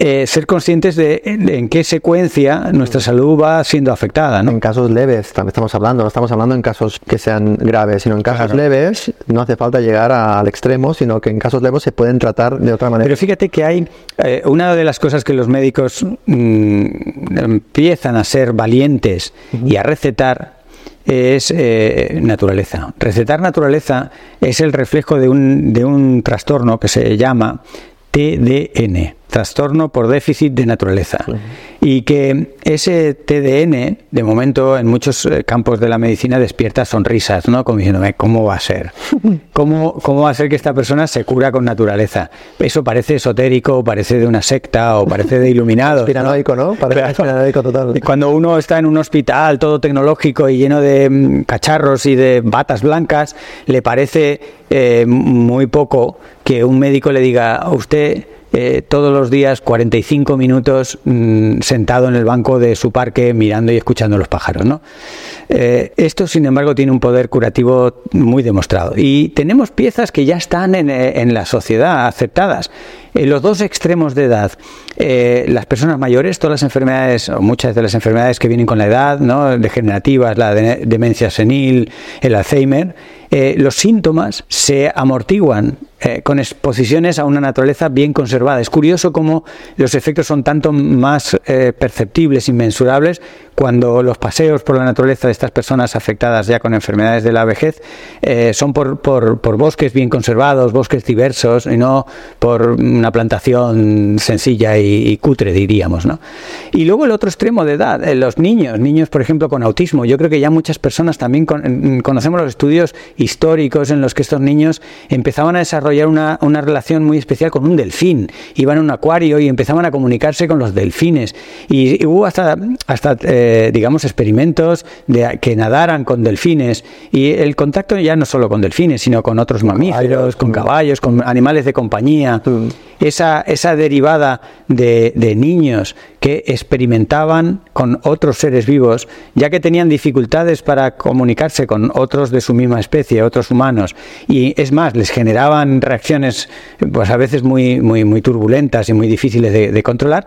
eh, ser conscientes de, en qué secuencia nuestra salud va siendo afectada. En casos leves, también estamos hablando, no estamos hablando en casos que sean graves, sino en casos leves no hace falta llegar al extremo, sino que en casos leves se pueden tratar de otra manera. Pero fíjate que hay eh, una de las cosas que los médicos mm, empiezan a ser valientes y a recetar es eh, naturaleza. Recetar naturaleza es el reflejo de un, de un trastorno que se llama TDN, trastorno por déficit de naturaleza. Y que ese TDN, de momento, en muchos eh, campos de la medicina despierta sonrisas, ¿no? Como diciéndome, ¿cómo va a ser? ¿Cómo, ¿Cómo va a ser que esta persona se cura con naturaleza? Eso parece esotérico, parece de una secta o parece de iluminado. Piranoico, ¿no? Parece total. Cuando uno está en un hospital todo tecnológico y lleno de mm, cacharros y de batas blancas, le parece eh, muy poco que un médico le diga a usted eh, todos los días 45 minutos mm, sentado en el banco de su parque mirando y escuchando los pájaros. ¿no? Eh, esto, sin embargo, tiene un poder curativo muy demostrado. Y tenemos piezas que ya están en, eh, en la sociedad aceptadas. En los dos extremos de edad, las personas mayores, todas las enfermedades, o muchas de las enfermedades que vienen con la edad, ¿no? degenerativas, la demencia senil, el Alzheimer, los síntomas se amortiguan eh, con exposiciones a una naturaleza bien conservada. Es curioso cómo los efectos son tanto más eh, perceptibles, inmensurables, cuando los paseos por la naturaleza de estas personas afectadas ya con enfermedades de la vejez eh, son por, por, bosques bien conservados, bosques diversos, y no por una plantación sencilla y, cutre, diríamos. ¿no? Y luego el otro extremo de edad, los niños, niños, por ejemplo, con autismo. Yo creo que ya muchas personas también conocemos los estudios históricos en los que estos niños empezaban a desarrollar una, una relación muy especial con un delfín. Iban a un acuario y empezaban a comunicarse con los delfines. Y, hubo hasta, hasta eh, digamos, experimentos de que nadaran con delfines. Y el contacto ya no solo con delfines, sino con otros mamíferos, con caballos, con animales de compañía. Esa, esa derivada de, de niños que experimentaban con otros seres vivos, ya que tenían dificultades para comunicarse con otros de su misma especie, otros humanos, y es más, les generaban reacciones pues a veces muy, muy, muy turbulentas y muy difíciles de, controlar,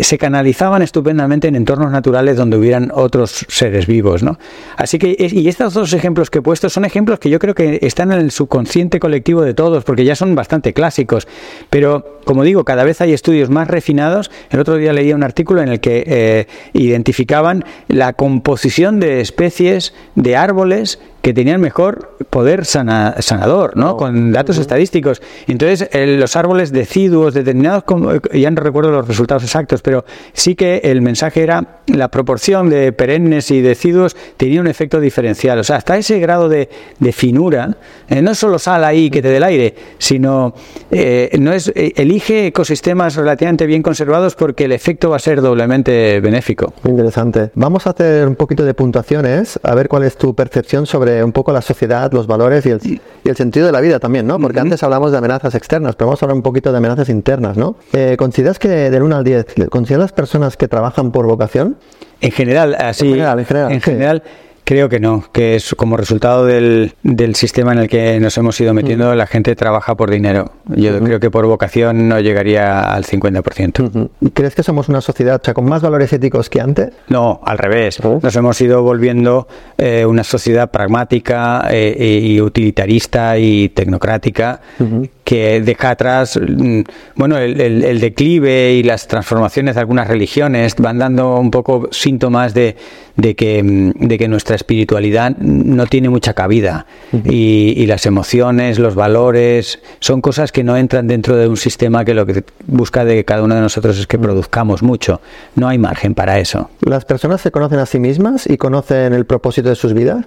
se canalizaban estupendamente en entornos naturales donde hubieran otros seres vivos. ¿no? Así que, y estos dos ejemplos que he puesto son ejemplos que yo creo que están en el subconsciente colectivo de todos, porque ya son bastante clásicos, pero como digo, cada vez hay estudios más refinados. El otro día leía un artículo en el que eh, identificaban la composición de especies de árboles que tenían mejor poder sanador, ¿no? Oh. Con datos estadísticos. Entonces, los árboles deciduos determinados, ya no recuerdo los resultados exactos, pero sí que el mensaje era la proporción de perennes y deciduos tenía un efecto diferencial. O sea, hasta ese grado de, finura, eh, no solo sal ahí que te dé el aire, sino eh, no es eh, elige ecosistemas relativamente bien conservados porque el efecto va a ser doblemente benéfico. Interesante. Vamos a hacer un poquito de puntuaciones, a ver cuál es tu percepción sobre un poco la sociedad, los valores y el, sentido de la vida también, ¿no? Porque antes hablamos de amenazas externas, pero vamos a hablar un poquito de amenazas internas, ¿no? Eh, ¿Consideras que del 1 al 10, ¿consideras las personas que trabajan por vocación? En general, así. En general, en general. En general Creo que no, que es como resultado del, del, sistema en el que nos hemos ido metiendo, la gente trabaja por dinero. Yo creo que por vocación no llegaría al 50%. ¿Crees que somos una sociedad con más valores éticos que antes? No, al revés. Nos hemos ido volviendo eh, una sociedad pragmática eh, y utilitarista y tecnocrática que deja atrás, mm, bueno, el, declive y las transformaciones de algunas religiones van dando un poco síntomas de, de, que, mm, de que nuestra nuestra espiritualidad no tiene mucha cabida. y, y, las emociones, los valores, son cosas que no entran dentro de un sistema que lo que busca de cada uno de nosotros es que produzcamos mucho. No hay margen para eso. ¿Las personas se conocen a sí mismas y conocen el propósito de sus vidas?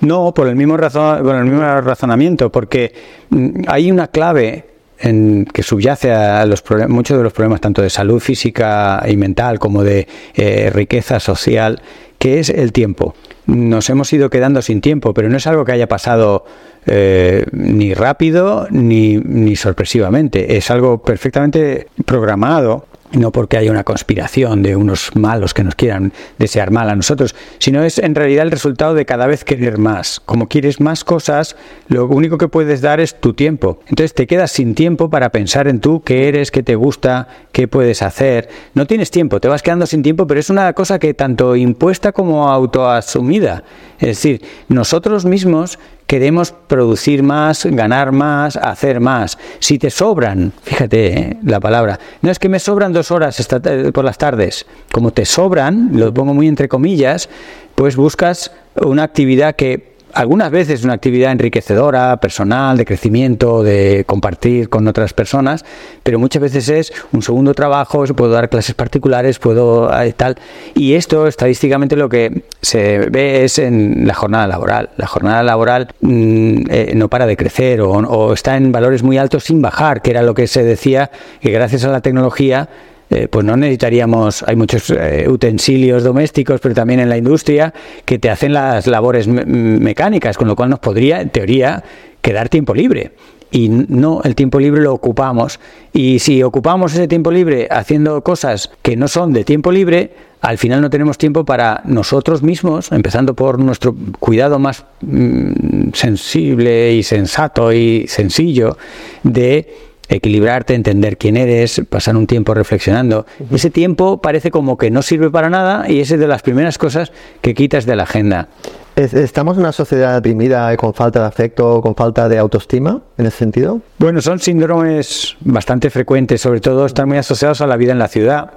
No, por el mismo, razón, por el mismo razonamiento, porque mm, hay una clave en, que subyace a los muchos de los problemas tanto de salud física y mental como de eh, riqueza social, que es el tiempo. Nos hemos ido quedando sin tiempo, pero no es algo que haya pasado eh, ni rápido ni, ni sorpresivamente. Es algo perfectamente programado no porque haya una conspiración de unos malos que nos quieran desear mal a nosotros, sino es en realidad el resultado de cada vez querer más. Como quieres más cosas, lo único que puedes dar es tu tiempo. Entonces te quedas sin tiempo para pensar en tú, qué eres, qué te gusta, qué puedes hacer. No tienes tiempo, te vas quedando sin tiempo, pero es una cosa que tanto impuesta como autoasumida. Es decir, nosotros mismos queremos producir más, ganar más, hacer más. Si te sobran, fíjate ¿eh? la palabra, no es que me sobran dos horas por las tardes, como te sobran, lo pongo muy entre comillas, pues buscas una actividad que algunas veces una actividad enriquecedora, personal, de crecimiento, de compartir con otras personas, pero muchas veces es un segundo trabajo, puedo dar clases particulares, puedo eh, tal. Y esto estadísticamente lo que se ve es en la jornada laboral. La jornada laboral mm, eh, no para de crecer o, o está en valores muy altos sin bajar, que era lo que se decía que gracias a la tecnología eh, pues no necesitaríamos, hay muchos eh, utensilios domésticos, pero también en la industria, que te hacen las labores mecánicas, con lo cual nos podría, en teoría, quedar tiempo libre y no el tiempo libre lo ocupamos. Y si ocupamos ese tiempo libre haciendo cosas que no son de tiempo libre, al final no tenemos tiempo para nosotros mismos, empezando por nuestro cuidado más mm, sensible y sensato y sencillo de equilibrarte, entender quién eres, pasar un tiempo reflexionando. Ese tiempo parece como que no sirve para nada y es de las primeras cosas que quitas de la agenda. ¿Estamos en una sociedad deprimida con falta de afecto, con falta de autoestima en ese sentido? Bueno, son síndromes bastante frecuentes, sobre todo están muy asociados a la vida en la ciudad.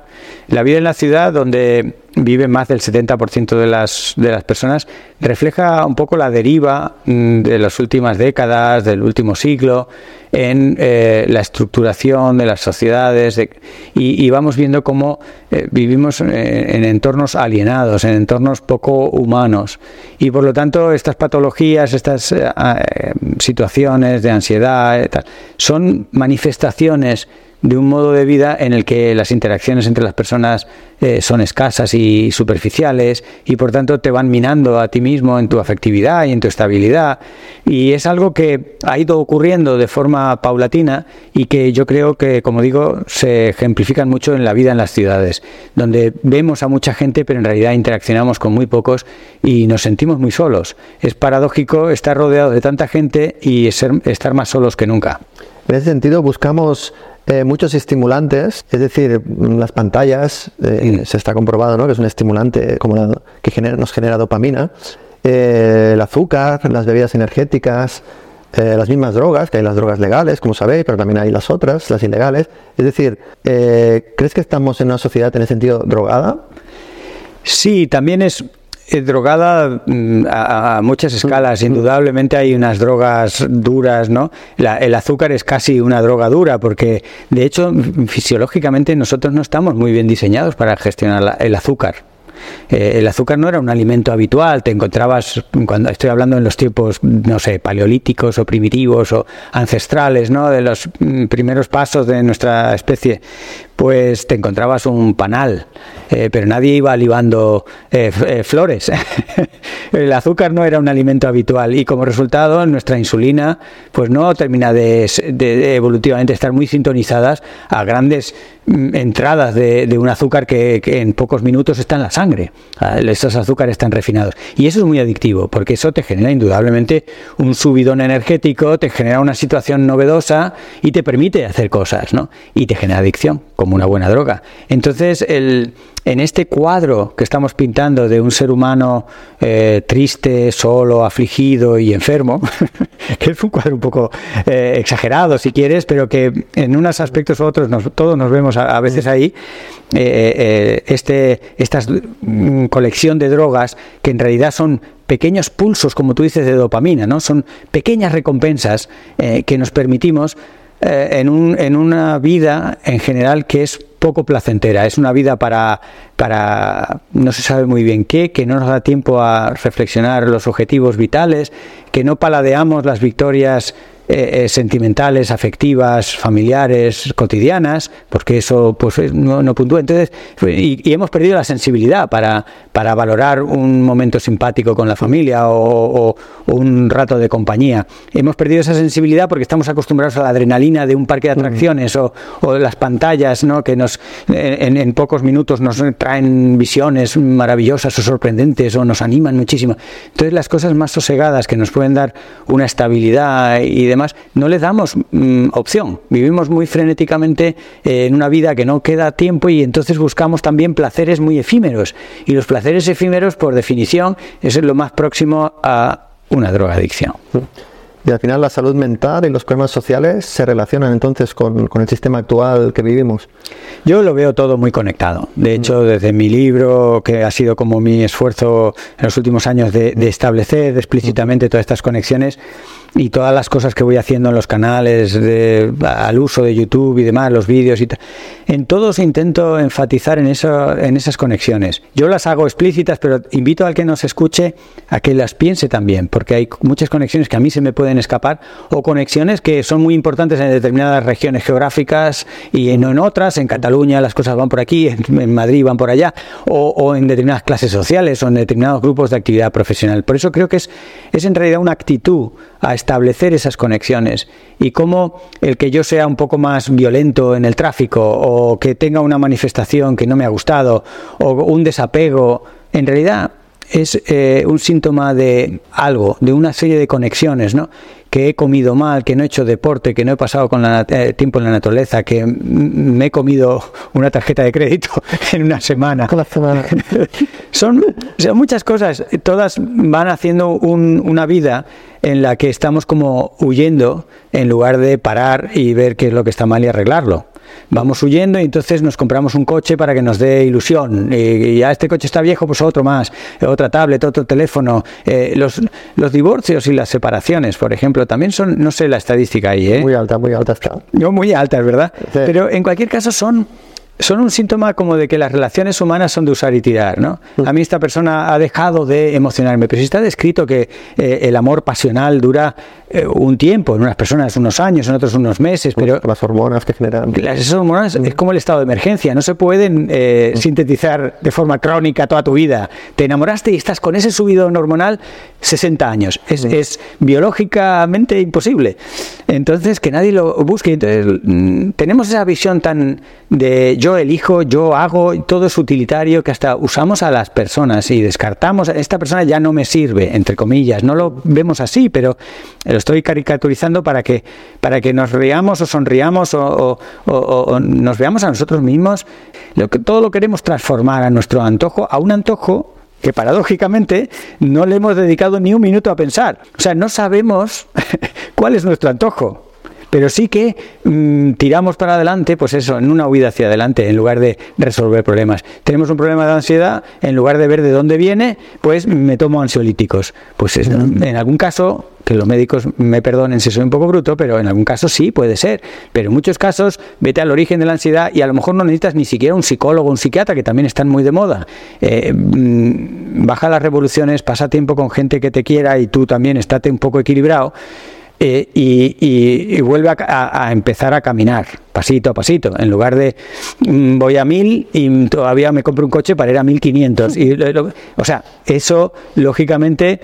La vida en la ciudad, donde vive más del 70% de las, de las personas, refleja un poco la deriva mm, de las últimas décadas, del último siglo, en eh, la estructuración de las sociedades y, vamos viendo cómo eh, vivimos eh, en, entornos alienados, en entornos poco humanos. Y por lo tanto estas patologías, estas situaciones de ansiedad son manifestaciones de un modo de vida en el que las interacciones entre las personas eh, son escasas y superficiales y por tanto te van minando a ti mismo en tu afectividad y en tu estabilidad. Y es algo que ha ido ocurriendo de forma paulatina y que yo creo que, como digo, se ejemplifican mucho en la vida en las ciudades, donde vemos a mucha gente pero en realidad interaccionamos con muy pocos y nos sentimos muy solos. Es paradójico estar rodeado de tanta gente y ser, estar más solos que nunca. En ese sentido, buscamos eh, muchos estimulantes, es decir, las pantallas, eh, se está comprobado ¿no? que es un estimulante como que nos genera dopamina, eh, el azúcar, las bebidas energéticas, las mismas drogas, que hay las drogas legales, como sabéis, pero también hay las otras, las ilegales. Es decir, ¿crees que estamos en una sociedad en el sentido drogada? Sí, también es eh, drogada mm, a, muchas escalas. Indudablemente hay unas drogas duras, ¿no? el azúcar es casi una droga dura porque, de hecho, fisiológicamente nosotros no estamos muy bien diseñados para gestionar el azúcar. Eh, el azúcar no era un alimento habitual, te encontrabas, cuando estoy hablando en los tiempos, no sé, paleolíticos o primitivos o ancestrales, ¿no? De los mm, primeros pasos de nuestra especie, pues te encontrabas un panal, eh, pero nadie iba libando eh, eh, flores. el azúcar no era un alimento habitual y como resultado nuestra insulina pues no termina de, evolutivamente estar muy sintonizadas a grandes mm, entradas de, un azúcar que, en pocos minutos está en la sangre. Ah, esos azúcares están refinados. Y eso es muy adictivo porque eso te genera indudablemente un subidón energético, te genera una situación novedosa y te permite hacer cosas, ¿no? Y te genera adicción como una buena droga. Entonces, el, en este cuadro que estamos pintando de un ser humano eh, triste, solo, afligido y enfermo, que es un cuadro un poco eh, exagerado si quieres, pero que en unos aspectos u otros todos nos vemos a, veces ahí, eh, este, esta mm, colección de drogas que en realidad son pequeños pulsos, como tú dices, de dopamina, ¿no? Son pequeñas recompensas que nos permitimos eh, en, un, en una vida en general que es poco placentera. Es una vida para, para no se sabe muy bien qué, que no nos da tiempo a reflexionar los objetivos vitales, que no paladeamos las victorias eh, eh, sentimentales, afectivas, familiares, cotidianas, porque eso pues no, no puntúa. Entonces, y, hemos perdido la sensibilidad para, para valorar un momento simpático con la familia o, un rato de compañía. Hemos perdido esa sensibilidad porque estamos acostumbrados a la adrenalina de un parque de atracciones o, o, las pantallas, ¿no? que nos en, en, pocos minutos nos traen visiones maravillosas o sorprendentes o nos animan muchísimo. Entonces, las cosas más sosegadas que nos pueden dar una estabilidad y demás, no les damos mm, opción. Vivimos muy frenéticamente eh, en una vida que no queda tiempo y entonces buscamos también placeres muy efímeros. Y los placeres efímeros, por definición, es lo más próximo a una drogadicción. Y al final la salud mental y los problemas sociales se relacionan entonces con, el sistema actual que vivimos. Yo lo veo todo muy conectado. De hecho, desde mi libro, que ha sido como mi esfuerzo en los últimos años de, de establecer explícitamente todas estas conexiones, y todas las cosas que voy haciendo en los canales, de, al uso de YouTube y demás, los vídeos y tal, en todos intento enfatizar en, eso, en esas conexiones. Yo las hago explícitas, pero invito al que nos escuche a que las piense también, porque hay muchas conexiones que a mí se me pueden escapar o conexiones que son muy importantes en determinadas regiones geográficas y en, en otras, en Cataluña las cosas van por aquí, en, Madrid van por allá, o, o, en determinadas clases sociales o en determinados grupos de actividad profesional. Por eso creo que es, es en realidad una actitud a establecer esas conexiones y cómo el que yo sea un poco más violento en el tráfico o que tenga una manifestación que no me ha gustado o un desapego, en realidad es eh, un síntoma de algo, de una serie de conexiones, ¿no? Que he comido mal, que no he hecho deporte, que no he pasado con la, eh, tiempo en la naturaleza, que me he comido una tarjeta de crédito en una semana. semana. son, muchas cosas, todas van haciendo una vida en la que estamos como huyendo en lugar de parar y ver qué es lo que está mal y arreglarlo vamos huyendo y entonces nos compramos un coche para que nos dé ilusión. Y, ya este coche está viejo, pues otro más, otra tablet, otro teléfono. Eh, los, los divorcios y las separaciones, por ejemplo, también son, no sé la estadística ahí, ¿eh? Muy alta, muy alta está. No, muy alta, es verdad. Pero en cualquier caso son son un síntoma como de que las relaciones humanas son de usar y tirar, ¿no? A mí esta persona ha dejado de emocionarme, pero si está descrito que eh, el amor pasional dura eh, un tiempo, en unas personas unos años, en otros unos meses, pero... Las hormonas que generan... Las hormonas es como el estado de emergencia, no se pueden eh, sintetizar de forma crónica toda tu vida. Te enamoraste y estás con ese subido hormonal 60 años. Es, es biológicamente imposible. Entonces, que nadie lo busque. Entonces, mm, tenemos esa visión tan de yo elijo, yo hago, todo es utilitario, que hasta usamos a las personas y descartamos, esta persona ya no me sirve, entre comillas, no lo vemos así, pero lo estoy caricaturizando para que, para que nos riamos o sonriamos o, nos veamos a nosotros mismos, lo que, todo lo queremos transformar a nuestro antojo, a un antojo que paradójicamente no le hemos dedicado ni un minuto a pensar. O sea, no sabemos cuál es nuestro antojo pero sí que mm, tiramos para adelante, pues eso, en una huida hacia adelante, en lugar de resolver problemas. Tenemos un problema de ansiedad, en lugar de ver de dónde viene, pues me tomo ansiolíticos. Pues en algún caso que los médicos me perdonen si soy un poco bruto, pero en algún caso sí puede ser. Pero en muchos casos vete al origen de la ansiedad y a lo mejor no necesitas ni siquiera un psicólogo, un psiquiatra, que también están muy de moda. Eh, mm, baja las revoluciones, pasa tiempo con gente que te quiera y tú también estate un poco equilibrado eh, y, vuelve a, empezar a caminar pasito a pasito. En lugar de mm, voy a mil y todavía me compro un coche para ir a mil quinientos. O sea, eso lógicamente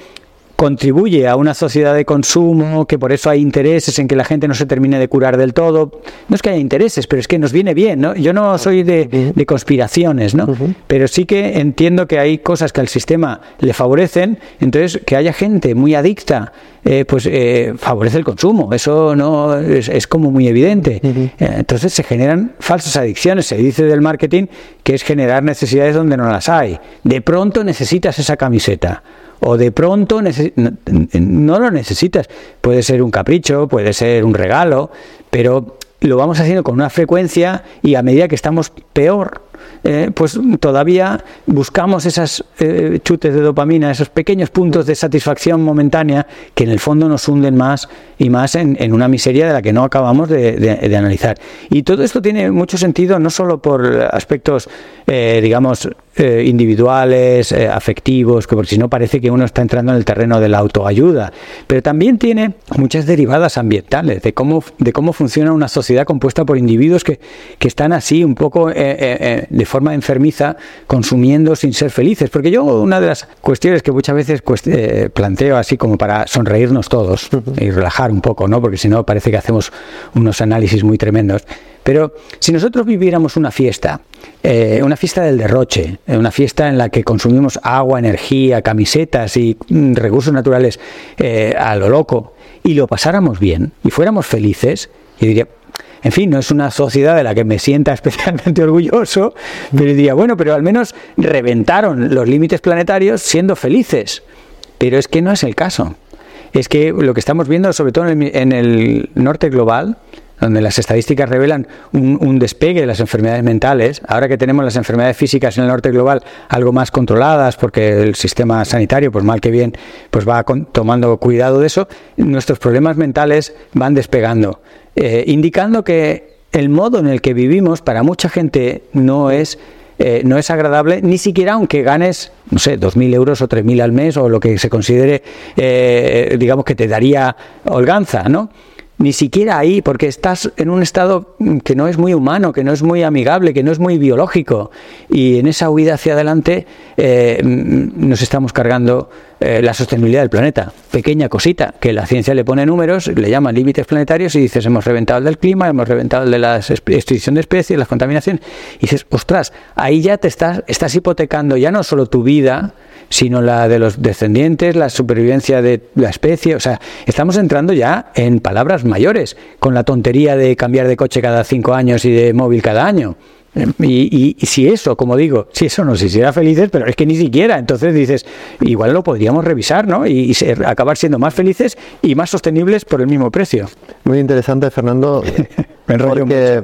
contribuye a una sociedad de consumo, que por eso hay intereses en que la gente no se termine de curar del todo. No es que haya intereses, pero es que nos viene bien, ¿no? Yo no soy de, conspiraciones, ¿no? Pero sí que entiendo que hay cosas que al sistema le favorecen, entonces que haya gente muy adicta, eh, pues eh, favorece el consumo. Eso no es, como muy evidente. Eh, entonces se generan falsas adicciones. Se dice del marketing que es generar necesidades donde no las hay. De pronto necesitas esa camiseta o de pronto no lo necesitas. Puede ser un capricho, puede ser un regalo, pero lo vamos haciendo con una frecuencia y a medida que estamos peor, eh, pues todavía buscamos esas eh, chutes de dopamina, esos pequeños puntos de satisfacción momentánea que en el fondo nos hunden más y más en, una miseria de la que no acabamos de, analizar. Y todo esto tiene mucho sentido no solo por aspectos, eh, digamos, individuales, afectivos, que porque si no parece que uno está entrando en el terreno de la autoayuda, pero también tiene muchas derivadas ambientales de cómo, de cómo funciona una sociedad compuesta por individuos que, que están así un poco eh, eh, eh, de forma enfermiza consumiendo sin ser felices. Porque yo una de las cuestiones que muchas veces planteo así como para sonreírnos todos y relajar un poco, ¿no? porque si no parece que hacemos unos análisis muy tremendos. Pero si nosotros viviéramos una fiesta, una fiesta del derroche, una fiesta en la que consumimos agua, energía, camisetas y mm, recursos naturales a lo loco, y lo pasáramos bien y fuéramos felices, yo diría, en fin, no es una sociedad de la que me sienta especialmente orgulloso, pero diría, bueno, pero al menos reventaron los límites planetarios siendo felices. Pero es que no es el caso. Es que lo que estamos viendo, sobre todo en el, norte global, donde las estadísticas revelan un, despegue de las enfermedades mentales, ahora que tenemos las enfermedades físicas en el norte global algo más controladas, porque el sistema sanitario, pues mal que bien, pues va tomando cuidado de eso, nuestros problemas mentales van despegando. Eh, indicando que el modo en el que vivimos para mucha gente no es eh, no es agradable, ni siquiera aunque ganes, no sé, 2.000 euros o 3.000 al mes o lo que se considere, eh, digamos, que te daría holganza, ¿no? Ni siquiera ahí, porque estás en un estado que no es muy humano, que no es muy amigable, que no es muy biológico. Y en esa huida hacia adelante nos estamos cargando eh, la sostenibilidad del planeta. Pequeña cosita, que la ciencia le pone números, le llaman límites planetarios y dices, hemos reventado el del clima, hemos reventado el de la extinción de especies, las contaminaciones. Y dices, ostras, ahí ya te estás, estás hipotecando ya no solo tu vida, sino la de los descendientes, la supervivencia de la especie. O sea, estamos entrando ya en palabras mayores, con la tontería de cambiar de coche cada cinco años y de móvil cada año. Y, si eso, como digo, si eso nos hiciera felices, pero es que ni siquiera, entonces dices, igual lo podríamos revisar, ¿no? Y, acabar siendo más felices y más sostenibles por el mismo precio. Muy interesante, Fernando. Me porque,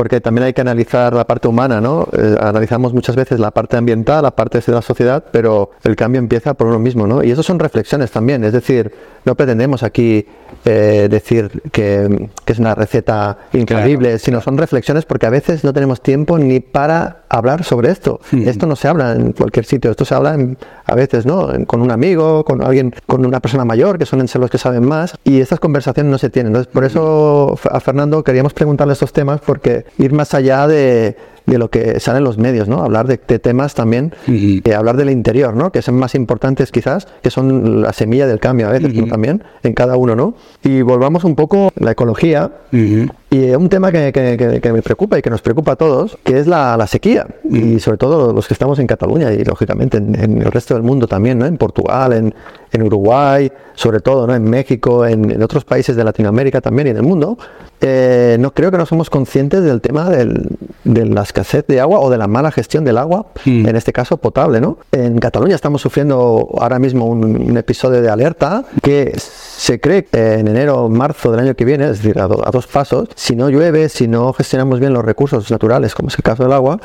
porque también hay que analizar la parte humana, ¿no? Eh, analizamos muchas veces la parte ambiental, la parte de la sociedad, pero el cambio empieza por uno mismo, ¿no? Y eso son reflexiones también, es decir, no pretendemos aquí eh, decir que, es una receta increíble, sino son reflexiones porque a veces no tenemos tiempo ni para hablar sobre esto. Esto no se habla en cualquier sitio, esto se habla a veces, ¿no? con un amigo, con alguien, con una persona mayor, que son los que saben más, y estas conversaciones no se tienen. Entonces, por eso a Fernando queríamos preguntarle estos temas, porque ir más allá de de lo que sale en los medios, ¿no? Hablar de, temas también, eh, hablar del interior, ¿no? Que son más importantes quizás, que son la semilla del cambio a veces, También, en cada uno, ¿no? Y volvamos un poco a la ecología. Y un tema que, que, me preocupa y que nos preocupa a todos, que es la, la sequía. Y sobre todo los que estamos en Cataluña y lógicamente en, en, el resto del mundo también, ¿no? En Portugal, en, en Uruguay, sobre todo, ¿no? En México, en, otros países de Latinoamérica también y en el mundo. Eh, no creo que no somos conscientes del tema del, de la escasez de agua o de la mala gestión del agua, mm. en este caso potable. ¿no? En Cataluña estamos sufriendo ahora mismo un, episodio de alerta que se cree que en enero o marzo del año que viene, es decir, a, a dos pasos, si no llueve, si no gestionamos bien los recursos naturales, como es el caso del agua,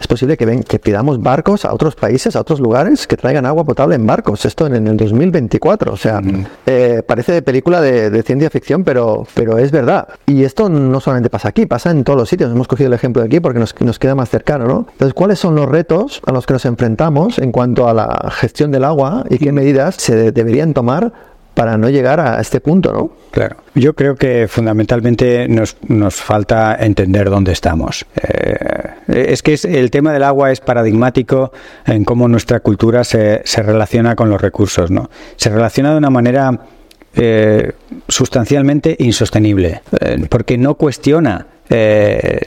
es posible que, ven, que pidamos barcos a otros países, a otros lugares, que traigan agua potable en barcos. Esto en, el 2024. O sea, mm. eh, parece de película de, ciencia ficción, pero, pero es verdad. Y esto no solamente pasa aquí, pasa en todos los sitios. Hemos cogido el ejemplo de aquí porque nos, nos queda más cercano, ¿no? Entonces, ¿cuáles son los retos a los que nos enfrentamos en cuanto a la gestión del agua y qué medidas se deberían tomar para no llegar a este punto, ¿no? Claro. Yo creo que fundamentalmente nos, nos falta entender dónde estamos. Eh, es que el tema del agua es paradigmático en cómo nuestra cultura se, se relaciona con los recursos, ¿no? Se relaciona de una manera eh, sustancialmente insostenible, eh, porque no cuestiona eh,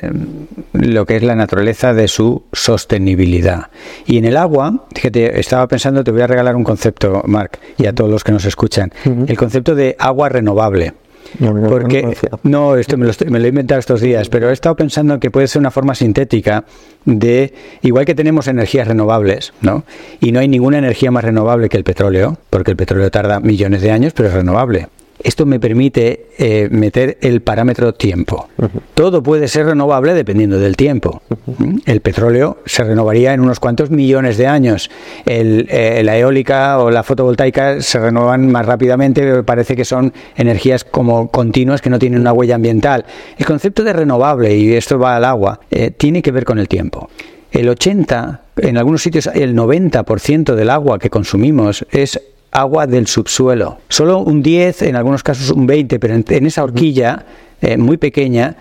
lo que es la naturaleza de su sostenibilidad. Y en el agua, fíjate, estaba pensando, te voy a regalar un concepto, Marc, y a todos los que nos escuchan, el concepto de agua renovable. porque no, esto me lo, me lo, he inventado estos días, pero he estado pensando que puede ser una forma sintética de, igual que tenemos energías renovables, ¿no? Y no hay ninguna energía más renovable que el petróleo, porque el petróleo tarda millones de años, pero es renovable esto me permite eh, meter el parámetro tiempo. Todo puede ser renovable dependiendo del tiempo. ¿Mm? El petróleo se renovaría en unos cuantos millones de años. Eh, la eólica o la fotovoltaica se renuevan más rápidamente, parece que son energías como continuas que no tienen una huella ambiental. El concepto de renovable, y esto va al agua, eh, tiene que ver con el tiempo. El 80, en algunos sitios el 90% del agua que consumimos es agua del subsuelo. Solo un 10, en algunos casos un 20, pero en, esa horquilla eh, muy pequeña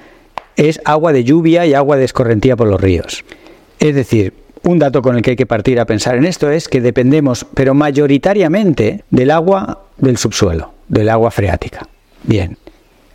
es agua de lluvia y agua de escorrentía por los ríos. Es decir, un dato con el que hay que partir a pensar en esto es que dependemos, pero mayoritariamente, del agua del subsuelo, del agua freática. Bien,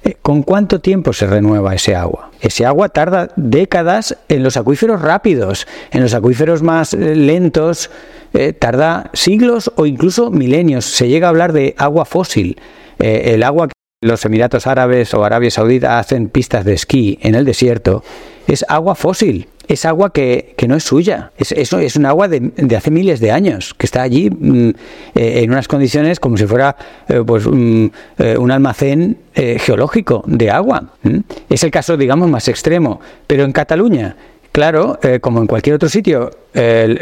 eh, ¿con cuánto tiempo se renueva ese agua? Ese agua tarda décadas en los acuíferos rápidos, en los acuíferos más eh, lentos eh, tarda siglos o incluso milenios. Se llega a hablar de agua fósil. el agua que los Emiratos Árabes o Arabia Saudita hacen pistas de esquí en el desierto es agua fósil es agua que, no es suya, es, es, un agua de, hace miles de años, que está allí mm, eh, en unas condiciones como si fuera eh, pues, eh, un almacén geológico de agua. Es el caso, digamos, más extremo. Pero en Cataluña, Claro, eh, como en cualquier otro sitio,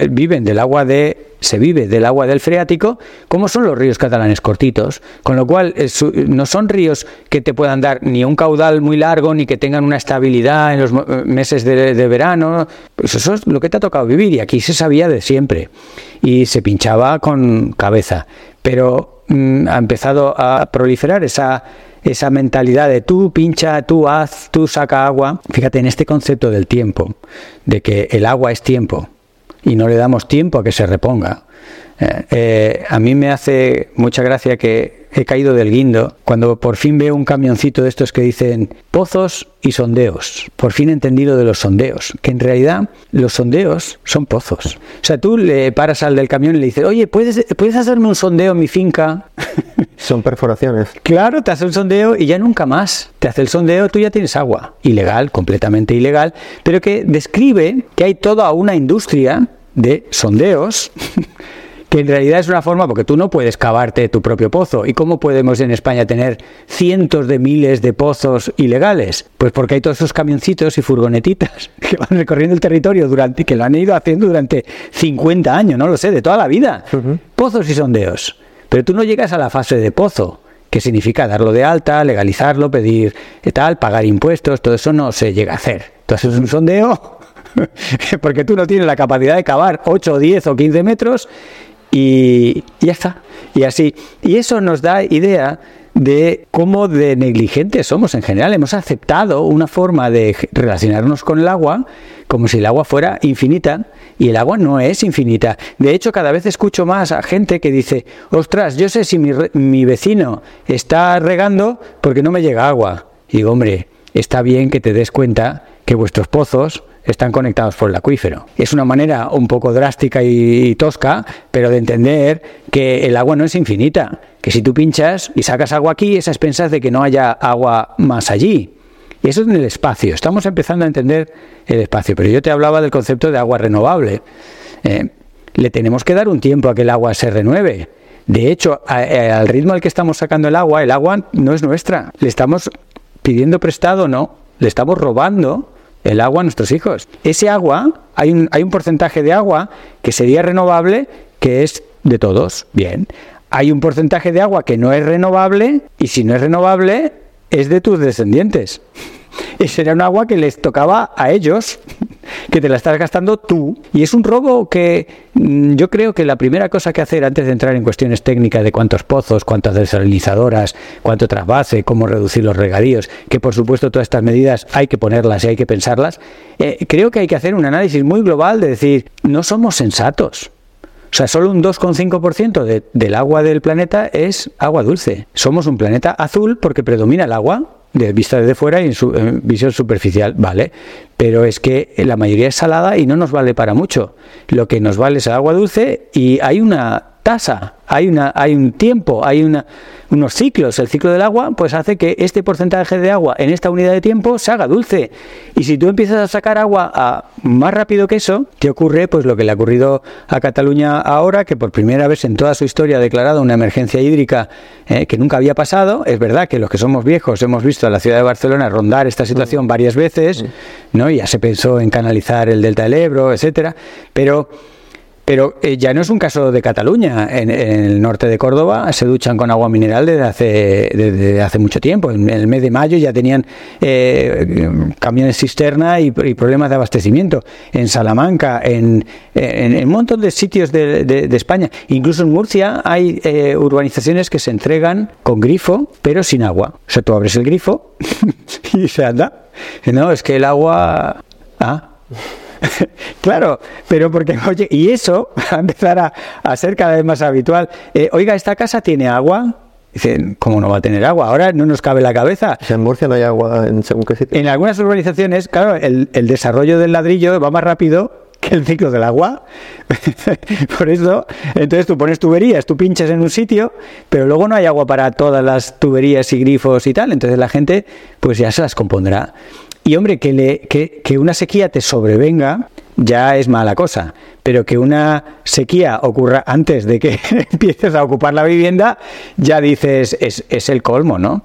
viven del agua de, se vive del agua del freático, como son los ríos catalanes cortitos, con lo cual eh, no son ríos que te puedan dar ni un caudal muy largo ni que tengan una estabilidad en los eh, meses de, verano. Pues eso es lo que te ha tocado vivir y aquí se sabía de siempre y se pinchaba con cabeza, pero mm, ha empezado a proliferar esa esa mentalidad de tú pincha, tú haz, tú saca agua. Fíjate en este concepto del tiempo, de que el agua es tiempo y no le damos tiempo a que se reponga. Eh, eh, a mí me hace mucha gracia que he caído del guindo cuando por fin veo un camioncito de estos que dicen pozos y sondeos. Por fin he entendido de los sondeos, que en realidad los sondeos son pozos. O sea, tú le paras al del camión y le dices, oye, ¿puedes, ¿puedes hacerme un sondeo en mi finca? Son perforaciones. Claro, te hace un sondeo y ya nunca más. Te hace el sondeo, tú ya tienes agua. Ilegal, completamente ilegal, pero que describe que hay toda una industria de sondeos que en realidad es una forma, porque tú no puedes cavarte tu propio pozo. ¿Y cómo podemos en España tener cientos de miles de pozos ilegales? Pues porque hay todos esos camioncitos y furgonetitas que van recorriendo el territorio durante, que lo han ido haciendo durante 50 años, no lo sé, de toda la vida. Pozos y sondeos. Pero tú no llegas a la fase de pozo, que significa darlo de alta, legalizarlo, pedir tal, pagar impuestos, todo eso no se llega a hacer. Entonces es un sondeo porque tú no tienes la capacidad de cavar 8, 10 o 15 metros y ya está. Y así. Y eso nos da idea de cómo de negligentes somos en general. Hemos aceptado una forma de relacionarnos con el agua como si el agua fuera infinita y el agua no es infinita. De hecho, cada vez escucho más a gente que dice, ostras, yo sé si mi, mi vecino está regando porque no me llega agua. Y digo, hombre, está bien que te des cuenta que vuestros pozos están conectados por el acuífero. Es una manera un poco drástica y, tosca, pero de entender que el agua no es infinita, que si tú pinchas y sacas agua aquí, es a expensas de que no haya agua más allí. Y eso es en el espacio. Estamos empezando a entender el espacio, pero yo te hablaba del concepto de agua renovable. Eh, le tenemos que dar un tiempo a que el agua se renueve. De hecho, al ritmo al que estamos sacando el agua, el agua no es nuestra. Le estamos pidiendo prestado, no. Le estamos robando el agua a nuestros hijos. Ese agua, hay un, hay un porcentaje de agua que sería renovable que es de todos. Bien. Hay un porcentaje de agua que no es renovable y si no es renovable es de tus descendientes. Y será un agua que les tocaba a ellos, que te la estás gastando tú. Y es un robo que mm, yo creo que la primera cosa que hacer antes de entrar en cuestiones técnicas de cuántos pozos, cuántas desalinizadoras, cuánto trasvase, cómo reducir los regadíos, que por supuesto todas estas medidas hay que ponerlas y hay que pensarlas, eh, creo que hay que hacer un análisis muy global de decir, no somos sensatos. O sea, solo un 2,5% de, del agua del planeta es agua dulce. Somos un planeta azul porque predomina el agua de vista desde fuera y en, su, visión superficial, vale. Pero es que la mayoría es salada y no nos vale para mucho. Lo que nos vale es el agua dulce y hay una tasa, hay, una, hay un tiempo, hay una, unos ciclos. El ciclo del agua pues hace que este porcentaje de agua en esta unidad de tiempo se haga dulce. Y si tú empiezas a sacar agua a, más rápido que eso, te ocurre pues lo que le ha ocurrido a Cataluña ahora, que por primera vez en toda su historia ha declarado una emergencia hídrica eh, que nunca había pasado. Es verdad que los que somos viejos hemos visto a la ciudad de Barcelona rondar esta situación varias veces, ¿no? ya se pensó en canalizar el delta del Ebro, etcétera, pero pero eh, ya no es un caso de Cataluña. En, el norte de Córdoba se duchan con agua mineral desde hace, desde hace mucho tiempo. En, el mes de mayo ya tenían eh, camiones cisterna y, problemas de abastecimiento. En Salamanca, en, un montón de sitios de, España. Incluso en Murcia hay eh, urbanizaciones que se entregan con grifo, pero sin agua. O sea, tú abres el grifo y se anda. No, es que el agua... Ah, claro, pero porque, oye, y eso va a empezar a, ser cada vez más habitual. Eh, oiga, ¿esta casa tiene agua? Dicen, ¿cómo no va a tener agua? Ahora no nos cabe la cabeza. en Murcia no hay agua en según qué sitio. En algunas urbanizaciones, claro, el, el desarrollo del ladrillo va más rápido que el ciclo del agua. Por eso, entonces tú pones tuberías, tú pinchas en un sitio, pero luego no hay agua para todas las tuberías y grifos y tal. Entonces la gente, pues ya se las compondrá. Y hombre, que, le, que, que una sequía te sobrevenga ya es mala cosa, pero que una sequía ocurra antes de que empieces a ocupar la vivienda, ya dices, es, es el colmo, ¿no?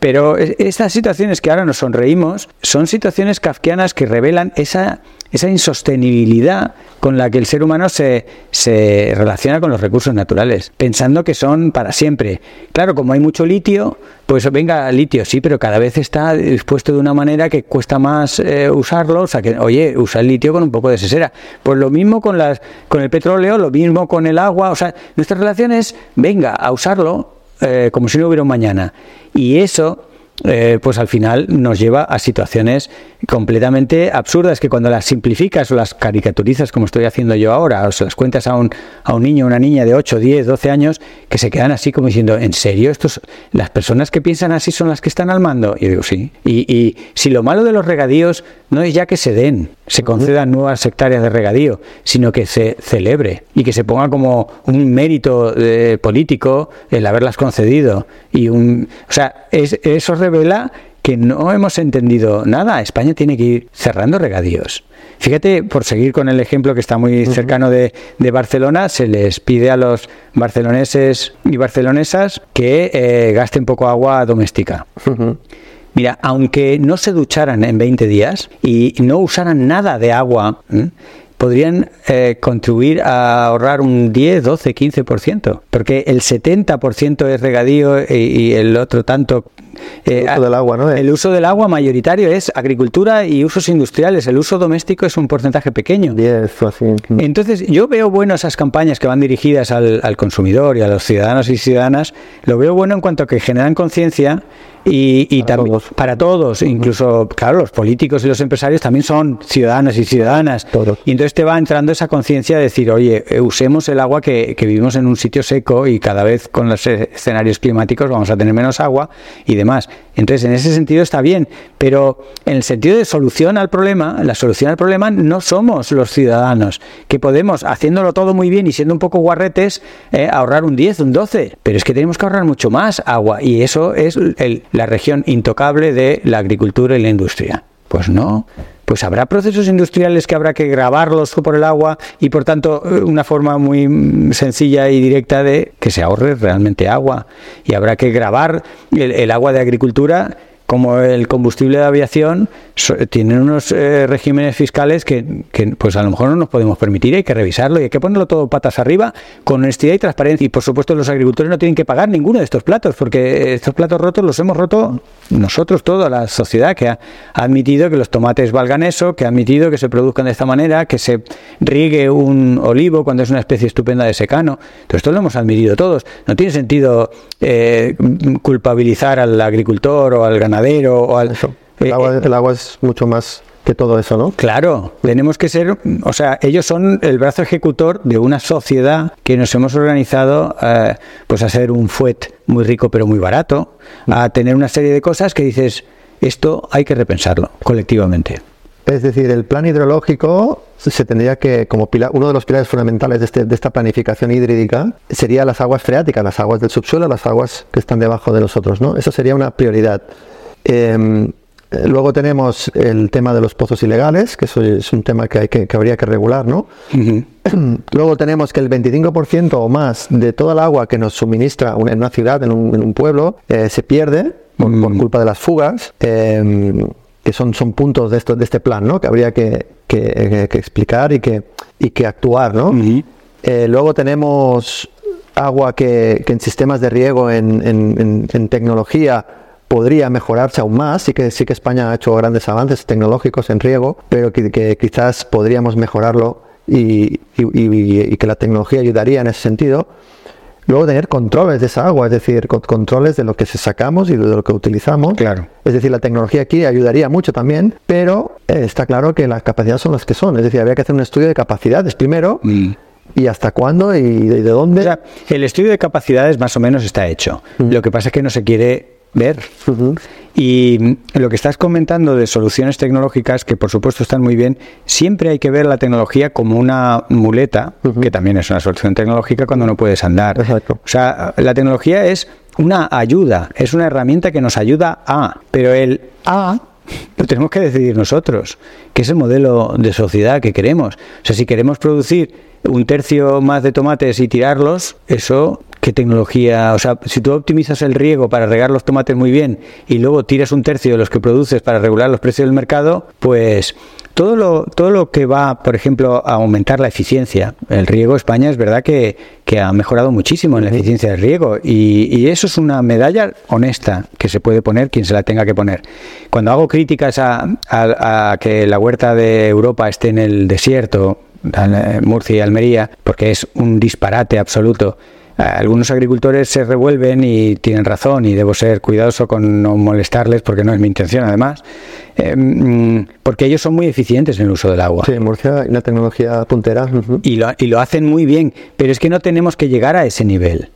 Pero estas situaciones que ahora nos sonreímos son situaciones kafkianas que revelan esa esa insostenibilidad con la que el ser humano se, se relaciona con los recursos naturales, pensando que son para siempre. Claro, como hay mucho litio, pues venga, litio sí, pero cada vez está dispuesto de una manera que cuesta más eh, usarlo, o sea que, oye, usa el litio con un poco de sesera. Pues lo mismo con, las, con el petróleo, lo mismo con el agua, o sea, nuestra relación es, venga, a usarlo eh, como si no hubiera un mañana. Y eso eh, pues al final nos lleva a situaciones completamente absurdas que cuando las simplificas o las caricaturizas como estoy haciendo yo ahora, o se las cuentas a un, a un niño o una niña de 8, 10, 12 años, que se quedan así como diciendo, ¿en serio? Estos, las personas que piensan así son las que están al mando. Y yo digo, sí. Y, y si lo malo de los regadíos no es ya que se den, se concedan nuevas hectáreas de regadío, sino que se celebre y que se ponga como un mérito eh, político el haberlas concedido. Y un, o sea, es, eso revela que no hemos entendido nada. España tiene que ir cerrando regadíos. Fíjate, por seguir con el ejemplo que está muy cercano de, Barcelona, se les pide a los barceloneses y barcelonesas que eh, gasten poco agua doméstica. Mira, aunque no se ducharan en 20 días y no usaran nada de agua, podrían eh, contribuir a ahorrar un 10, 12, 15%, porque el 70% es regadío y, el otro tanto... Eh, el uso del agua, ¿no? El uso del agua mayoritario es agricultura y usos industriales. El uso doméstico es un porcentaje pequeño. 10 o así. Entonces, yo veo bueno esas campañas que van dirigidas al, al consumidor y a los ciudadanos y ciudadanas. Lo veo bueno en cuanto a que generan conciencia y, también para todos, incluso, claro, los políticos y los empresarios también son ciudadanos y ciudadanas. Y entonces te va entrando esa conciencia de decir, oye, eh, usemos el agua que, vivimos en un sitio seco y cada vez con los escenarios climáticos vamos a tener menos agua y demás. Entonces, en ese sentido está bien, pero en el sentido de solución al problema, la solución al problema no somos los ciudadanos, que podemos, haciéndolo todo muy bien y siendo un poco guarretes, eh, ahorrar un 10, un 12, pero es que tenemos que ahorrar mucho más agua y eso es el, la región intocable de la agricultura y la industria. Pues no, pues habrá procesos industriales que habrá que grabarlos por el agua y por tanto eh, una forma muy sencilla y directa de que se ahorre realmente agua y habrá que grabar el, agua de agricultura como el combustible de aviación tienen unos eh, regímenes fiscales que, pues a lo mejor no nos podemos permitir, hay que revisarlo y hay que ponerlo todo patas arriba con honestidad y transparencia. Y por supuesto los agricultores no tienen que pagar ninguno de estos platos, porque estos platos rotos los hemos roto nosotros, toda la sociedad que ha admitido que los tomates valgan eso, que ha admitido que se produzcan de esta manera, que se riegue un olivo cuando es una especie estupenda de secano. Todo esto lo hemos admitido todos. No tiene sentido eh, culpabilizar al agricultor o al ganadero o al... Eh, eh, el agua, es mucho más que todo eso, ¿no? Claro, tenemos que ser, o sea, ellos son el brazo ejecutor de una sociedad que nos hemos organizado eh, pues a ser un fuet muy rico pero muy barato, a tener una serie de cosas que dices, esto hay que repensarlo colectivamente. Es decir, el plan hidrológico se tendría que, como uno de los pilares fundamentales de, este, de, esta planificación hídrica, sería las aguas freáticas, las aguas del subsuelo, las aguas que están debajo de nosotros, ¿no? Eso sería una prioridad. Em, luego tenemos el tema de los pozos ilegales, que eso es un tema que, hay que, habría que regular, ¿no? Luego tenemos que el 25% o más de toda el agua que nos suministra en una ciudad, en un, pueblo, eh, se pierde por, mm. culpa de las fugas. Em, que son, son puntos de, esto, de este plan, ¿no? Que habría que, que, explicar y que, y que actuar, ¿no? Eh, luego tenemos agua que, que, en sistemas de riego, en, en, en, tecnología, podría mejorarse aún más. Sí que, sí que España ha hecho grandes avances tecnológicos en riego, pero que, que quizás podríamos mejorarlo y, y, y, que la tecnología ayudaría en ese sentido. Luego tener controles de esa agua, es decir, controles de lo que se sacamos y de lo que utilizamos. Claro. Es decir, la tecnología aquí ayudaría mucho también, pero eh, está claro que las capacidades son las que son. Es decir, habría que hacer un estudio de capacidades primero. Mm. ¿Y hasta cuándo y de, dónde? el estudio de capacidades más o menos está hecho. Mm. Lo que pasa es que no se quiere ver. Y lo que estás comentando de soluciones tecnológicas, que por supuesto están muy bien, siempre hay que ver la tecnología como una muleta, que también es una solución tecnológica cuando no puedes andar. O sea, la tecnología es una ayuda, es una herramienta que nos ayuda a, pero el a lo tenemos que decidir nosotros, que es el modelo de sociedad que queremos. O sea, si queremos producir un tercio más de tomates y tirarlos, eso ¿Qué tecnología? O sea, si tú optimizas el riego para regar los tomates muy bien y luego tiras un tercio de los que produces para regular los precios del mercado, pues todo lo, todo lo que va, por ejemplo, a aumentar la eficiencia. El riego España es verdad que, que ha mejorado muchísimo en la eficiencia del riego y, y, eso es una medalla honesta que se puede poner quien se la tenga que poner. Cuando hago críticas a, a, a que la huerta de Europa esté en el desierto, Murcia y Almería, porque es un disparate absoluto algunos agricultores se revuelven y tienen razón y debo ser cuidadoso con no molestarles porque no es mi intención además, eh, mm, porque ellos son muy eficientes en el uso del agua. Sí, en Murcia hay una tecnología puntera. y, lo, y lo hacen muy bien, pero es que no tenemos que llegar a ese nivel.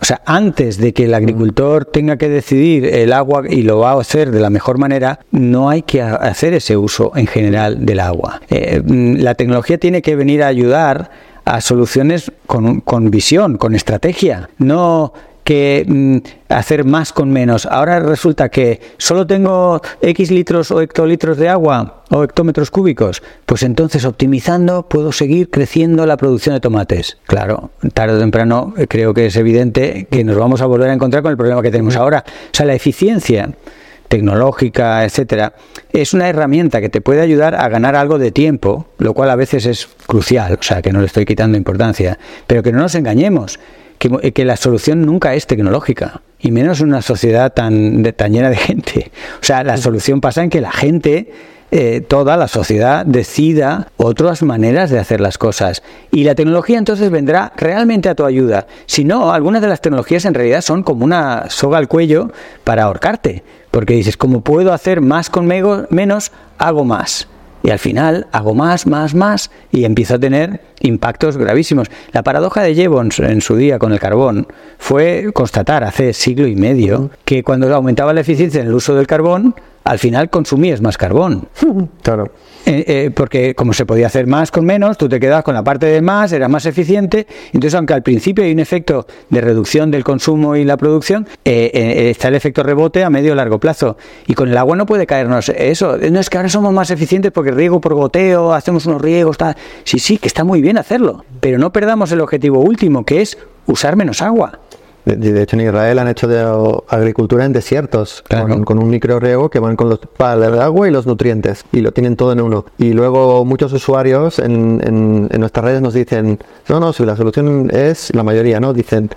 O sea, antes de que el agricultor tenga que decidir el agua y lo va a hacer de la mejor manera, no hay que hacer ese uso en general del agua. Eh, mm, la tecnología tiene que venir a ayudar a soluciones con, con visión, con estrategia, no que mm, hacer más con menos. Ahora resulta que solo tengo X litros o hectolitros de agua o hectómetros cúbicos. Pues entonces optimizando puedo seguir creciendo la producción de tomates. Claro, tarde o temprano eh, creo que es evidente que nos vamos a volver a encontrar con el problema que tenemos ahora. O sea, la eficiencia tecnológica, etcétera, es una herramienta que te puede ayudar a ganar algo de tiempo, lo cual a veces es crucial, o sea, que no le estoy quitando importancia, pero que no nos engañemos, que, que la solución nunca es tecnológica, y menos en una sociedad tan, tan llena de gente. O sea, la solución pasa en que la gente eh, toda la sociedad decida otras maneras de hacer las cosas. Y la tecnología entonces vendrá realmente a tu ayuda. Si no, algunas de las tecnologías en realidad son como una soga al cuello para ahorcarte. Porque dices, como puedo hacer más con menos, hago más. Y al final hago más, más, más y empiezo a tener impactos gravísimos. La paradoja de Jevons en su día con el carbón fue constatar hace siglo y medio que cuando aumentaba la eficiencia en el uso del carbón, al final consumías más carbón. Claro. Eh, eh, porque como se podía hacer más con menos, tú te quedabas con la parte de más, era más eficiente. Entonces, aunque al principio hay un efecto de reducción del consumo y la producción, eh, está el efecto rebote a medio largo plazo. Y con el agua no puede caernos eso. No es que ahora somos más eficientes porque riego por goteo, hacemos unos riegos, tal. Sí, sí, que está muy bien hacerlo. Pero no perdamos el objetivo último, que es usar menos agua. De, hecho, en Israel han hecho de agricultura en desiertos, con, un micro riego que van con los, para el agua y los nutrientes, y lo tienen todo en uno. Y luego muchos usuarios en, en, nuestras redes nos dicen, no, no, si la solución es, la mayoría, ¿no? Dicen,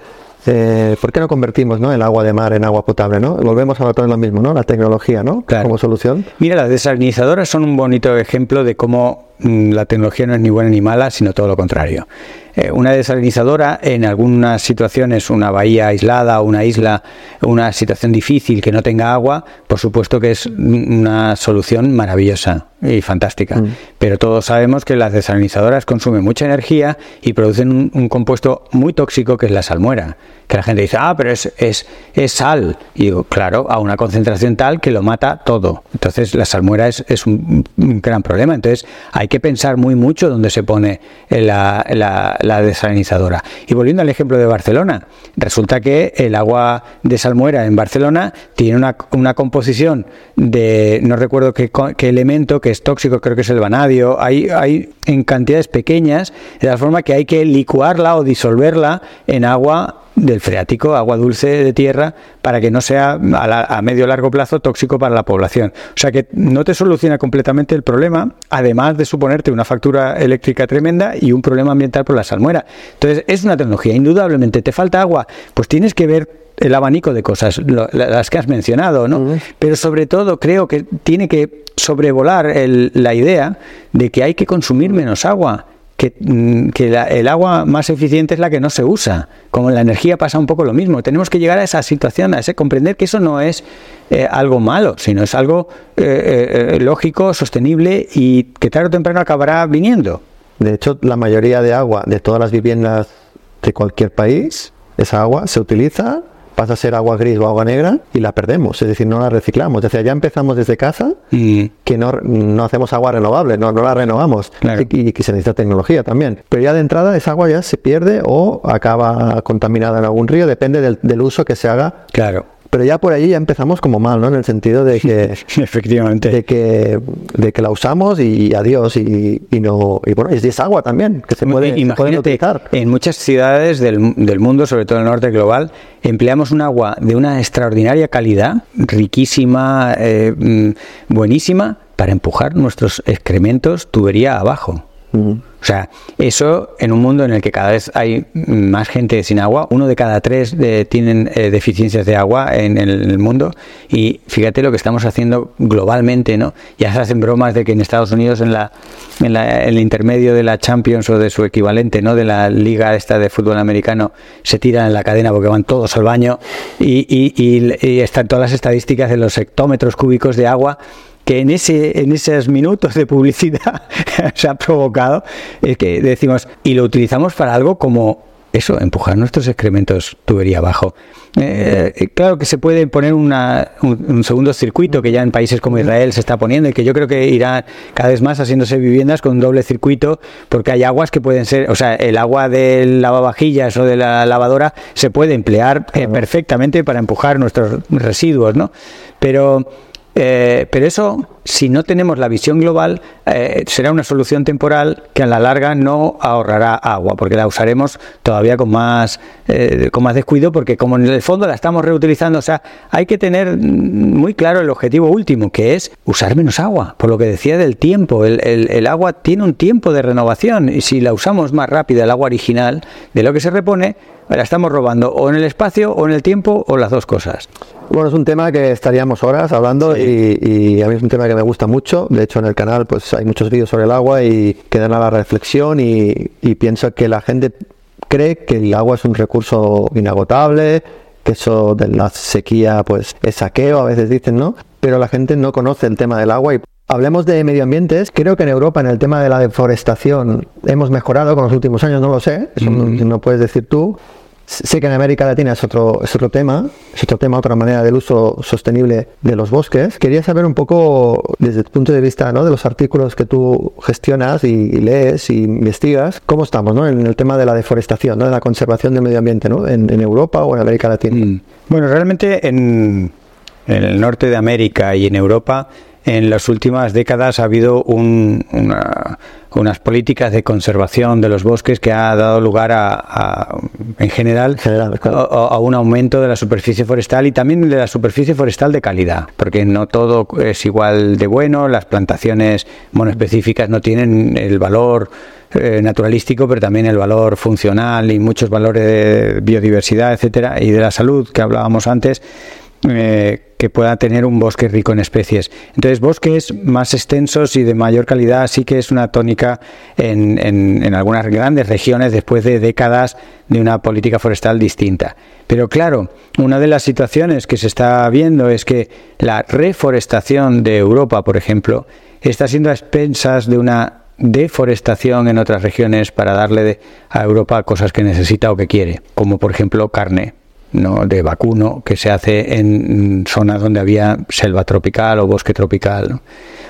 eh, ¿por qué no convertimos ¿no? el agua de mar en agua potable? ¿no? Volvemos a todo lo mismo, ¿no? La tecnología, ¿no? Como solución. Mira, las desalinizadoras son un bonito ejemplo de cómo la tecnología no es ni buena ni mala, sino todo lo contrario. Eh, una desalinizadora, en algunas situaciones, una bahía aislada, una isla, una situación difícil que no tenga agua, por supuesto que es una solución maravillosa y fantástica. Mm. Pero todos sabemos que las desalinizadoras consumen mucha energía y producen un, compuesto muy tóxico que es la salmuera que la gente dice, ah, pero es, es, es sal. Y digo, claro, a una concentración tal que lo mata todo. Entonces la salmuera es, es un, gran problema. Entonces hay que pensar muy mucho dónde se pone la, la, la desalinizadora. Y volviendo al ejemplo de Barcelona, resulta que el agua de salmuera en Barcelona tiene una, una composición de, no recuerdo qué, qué, elemento, que es tóxico, creo que es el vanadio, hay, hay en cantidades pequeñas, de tal forma que hay que licuarla o disolverla en agua del freático, agua dulce de tierra, para que no sea a, a medio largo plazo tóxico para la población. O sea que no te soluciona completamente el problema, además de suponerte una factura eléctrica tremenda y un problema ambiental por la salmuera. Entonces, es una tecnología, indudablemente. ¿Te falta agua? Pues tienes que ver el abanico de cosas, lo, las que has mencionado, ¿no? Uh -huh. Pero sobre todo creo que tiene que sobrevolar el, la idea de que hay que consumir menos agua que, mm, que la, el agua más eficiente es la que no se usa. Como la energía pasa un poco lo mismo. Tenemos que llegar a esa situación, a ese comprender que eso no es eh, algo malo, sino es algo eh, eh, lógico, sostenible y que tarde o temprano acabará viniendo. De hecho, la mayoría de agua de todas las viviendas de cualquier país, esa agua se utiliza pasa a ser agua gris o agua negra y la perdemos, es decir, no la reciclamos. Decir, ya empezamos desde casa mm. que no, no, hacemos agua renovable, no, no la renovamos claro. y, y, que se necesita tecnología también. Pero ya de entrada esa agua ya se pierde o acaba contaminada en algún río, depende del, del uso que se haga. Claro pero ya por ahí ya empezamos como mal, ¿no? En el sentido de que efectivamente de que de que la usamos y adiós y, y no y bueno, es, agua también que se puede, Imagínate, se puede utilizar. En muchas ciudades del, del mundo, sobre todo en el norte global, empleamos un agua de una extraordinaria calidad, riquísima, eh, mm, buenísima, para empujar nuestros excrementos tubería abajo. Uh O sea, eso en un mundo en el que cada vez hay más gente sin agua, uno de cada tres de, tienen eh, deficiencias de agua en el, en el, mundo y fíjate lo que estamos haciendo globalmente, ¿no? Ya se hacen bromas de que en Estados Unidos en la, en la el intermedio de la Champions o de su equivalente, ¿no? De la liga esta de fútbol americano se tiran en la cadena porque van todos al baño y, y, y, y están todas las estadísticas de los hectómetros cúbicos de agua que en, ese, en esos minutos de publicidad se ha provocado, es que decimos, y lo utilizamos para algo como eso, empujar nuestros excrementos tubería abajo. Eh, claro que se puede poner una, un, un, segundo circuito que ya en países como Israel se está poniendo y que yo creo que irá cada vez más haciéndose viviendas con un doble circuito porque hay aguas que pueden ser, o sea, el agua del lavavajillas o de la lavadora se puede emplear eh, perfectamente para empujar nuestros residuos, ¿no? Pero eh, pero eso, si no tenemos la visión global, eh, será una solución temporal que a la larga no ahorrará agua, porque la usaremos todavía con más, eh, con más descuido, porque como en el fondo la estamos reutilizando, o sea, hay que tener muy claro el objetivo último, que es usar menos agua, por lo que decía del tiempo. El, el, el agua tiene un tiempo de renovación y si la usamos más rápida, el agua original, de lo que se repone, la estamos robando o en el espacio o en el tiempo o las dos cosas. Bueno, es un tema que estaríamos horas hablando sí. y, y, a mí es un tema que me gusta mucho. De hecho, en el canal pues hay muchos vídeos sobre el agua y que dan a la reflexión y, y pienso que la gente cree que el agua es un recurso inagotable, que eso de la sequía pues es saqueo, a veces dicen, ¿no? Pero la gente no conoce el tema del agua y Hablemos de medio ambientes. Creo que en Europa, en el tema de la deforestación, hemos mejorado con los últimos años, no lo sé, eso mm. no, no puedes decir tú. Sé que en América Latina es otro, es otro tema, es otro tema, otra manera del uso sostenible de los bosques. Quería saber un poco, desde tu punto de vista ¿no? de los artículos que tú gestionas y, y lees y investigas, cómo estamos ¿no? en el tema de la deforestación, ¿no? de la conservación del medio ambiente ¿no? en, en Europa o en América Latina. Mm. Bueno, realmente en, en el norte de América y en Europa en las últimas décadas ha habido un, una, unas políticas de conservación de los bosques que ha dado lugar a, a en general, general claro. a, a, un aumento de la superficie forestal y también de la superficie forestal de calidad, porque no todo es igual de bueno, las plantaciones monoespecíficas no tienen el valor eh, naturalístico, pero también el valor funcional y muchos valores de biodiversidad, etcétera, y de la salud que hablábamos antes. Eh, que pueda tener un bosque rico en especies. Entonces, bosques más extensos y de mayor calidad sí que es una tónica en, en, en, algunas grandes regiones después de décadas de una política forestal distinta. Pero claro, una de las situaciones que se está viendo es que la reforestación de Europa, por ejemplo, está siendo a expensas de una deforestación en otras regiones para darle a Europa cosas que necesita o que quiere, como por ejemplo carne ¿no? de vacuno que se hace en zonas donde había selva tropical o bosque tropical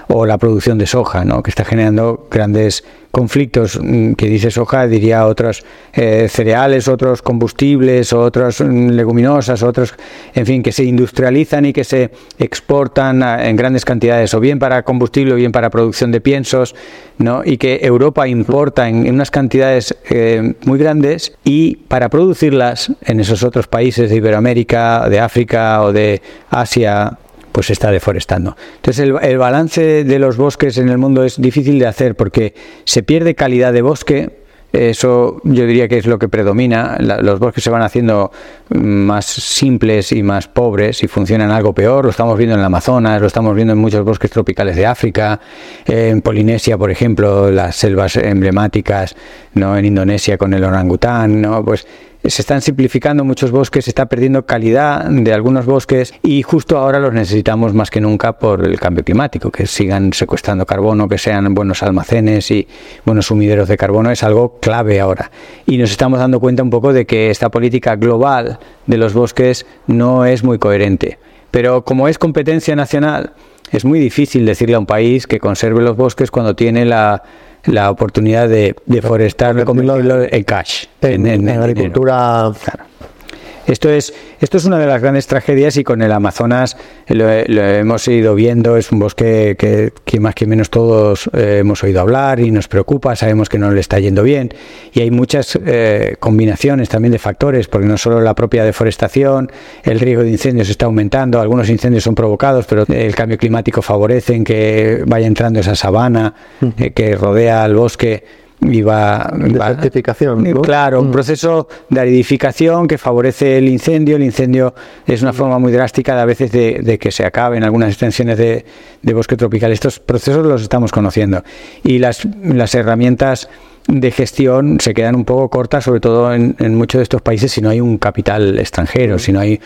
o la producción de soja, ¿no? que está generando grandes conflictos mm, que dice soja, diría otros eh, cereales, otros combustibles, otras mm, leguminosas, otros, en fin, que se industrializan y que se exportan en grandes cantidades, o bien para combustible o bien para producción de piensos, ¿no? y que Europa importa en, unas cantidades eh, muy grandes y para producirlas en esos otros países de Iberoamérica, de África o de Asia, pues se está deforestando. Entonces el, balance de los bosques en el mundo es difícil de hacer porque se pierde calidad de bosque, eso yo diría que es lo que predomina. los bosques se van haciendo más simples y más pobres y funcionan algo peor. Lo estamos viendo en el Amazonas, lo estamos viendo en muchos bosques tropicales de África, en Polinesia, por ejemplo, las selvas emblemáticas, no en Indonesia con el orangután, no pues se están simplificando muchos bosques, se está perdiendo calidad de algunos bosques y justo ahora los necesitamos más que nunca por el cambio climático, que sigan secuestrando carbono, que sean buenos almacenes y buenos sumideros de carbono es algo clave ahora. Y nos estamos dando cuenta un poco de que esta política global de los bosques no es muy coherente. Pero como es competencia nacional, es muy difícil decirle a un país que conserve los bosques cuando tiene la la oportunidad de deforestar, de en cash. En, en, agricultura. Esto es, esto es una de las grandes tragedias y con el Amazonas lo, hemos ido viendo, es un bosque que, más que menos todos eh, hemos oído hablar y nos preocupa, sabemos que no le está yendo bien. Y hay muchas eh, combinaciones también de factores, porque no solo la propia deforestación, el riesgo de incendios está aumentando, algunos incendios son provocados, pero el cambio climático favorece en que vaya entrando esa sabana eh, que rodea al bosque y va, claro un mm. proceso de aridificación que favorece el incendio. El incendio es una forma muy drástica de a veces de, que se acaben algunas extensiones de, bosque tropical. Estos procesos los estamos conociendo y las, las herramientas de gestión se quedan un poco cortas, sobre todo en, en, muchos de estos países, si no hay un capital extranjero, si no hay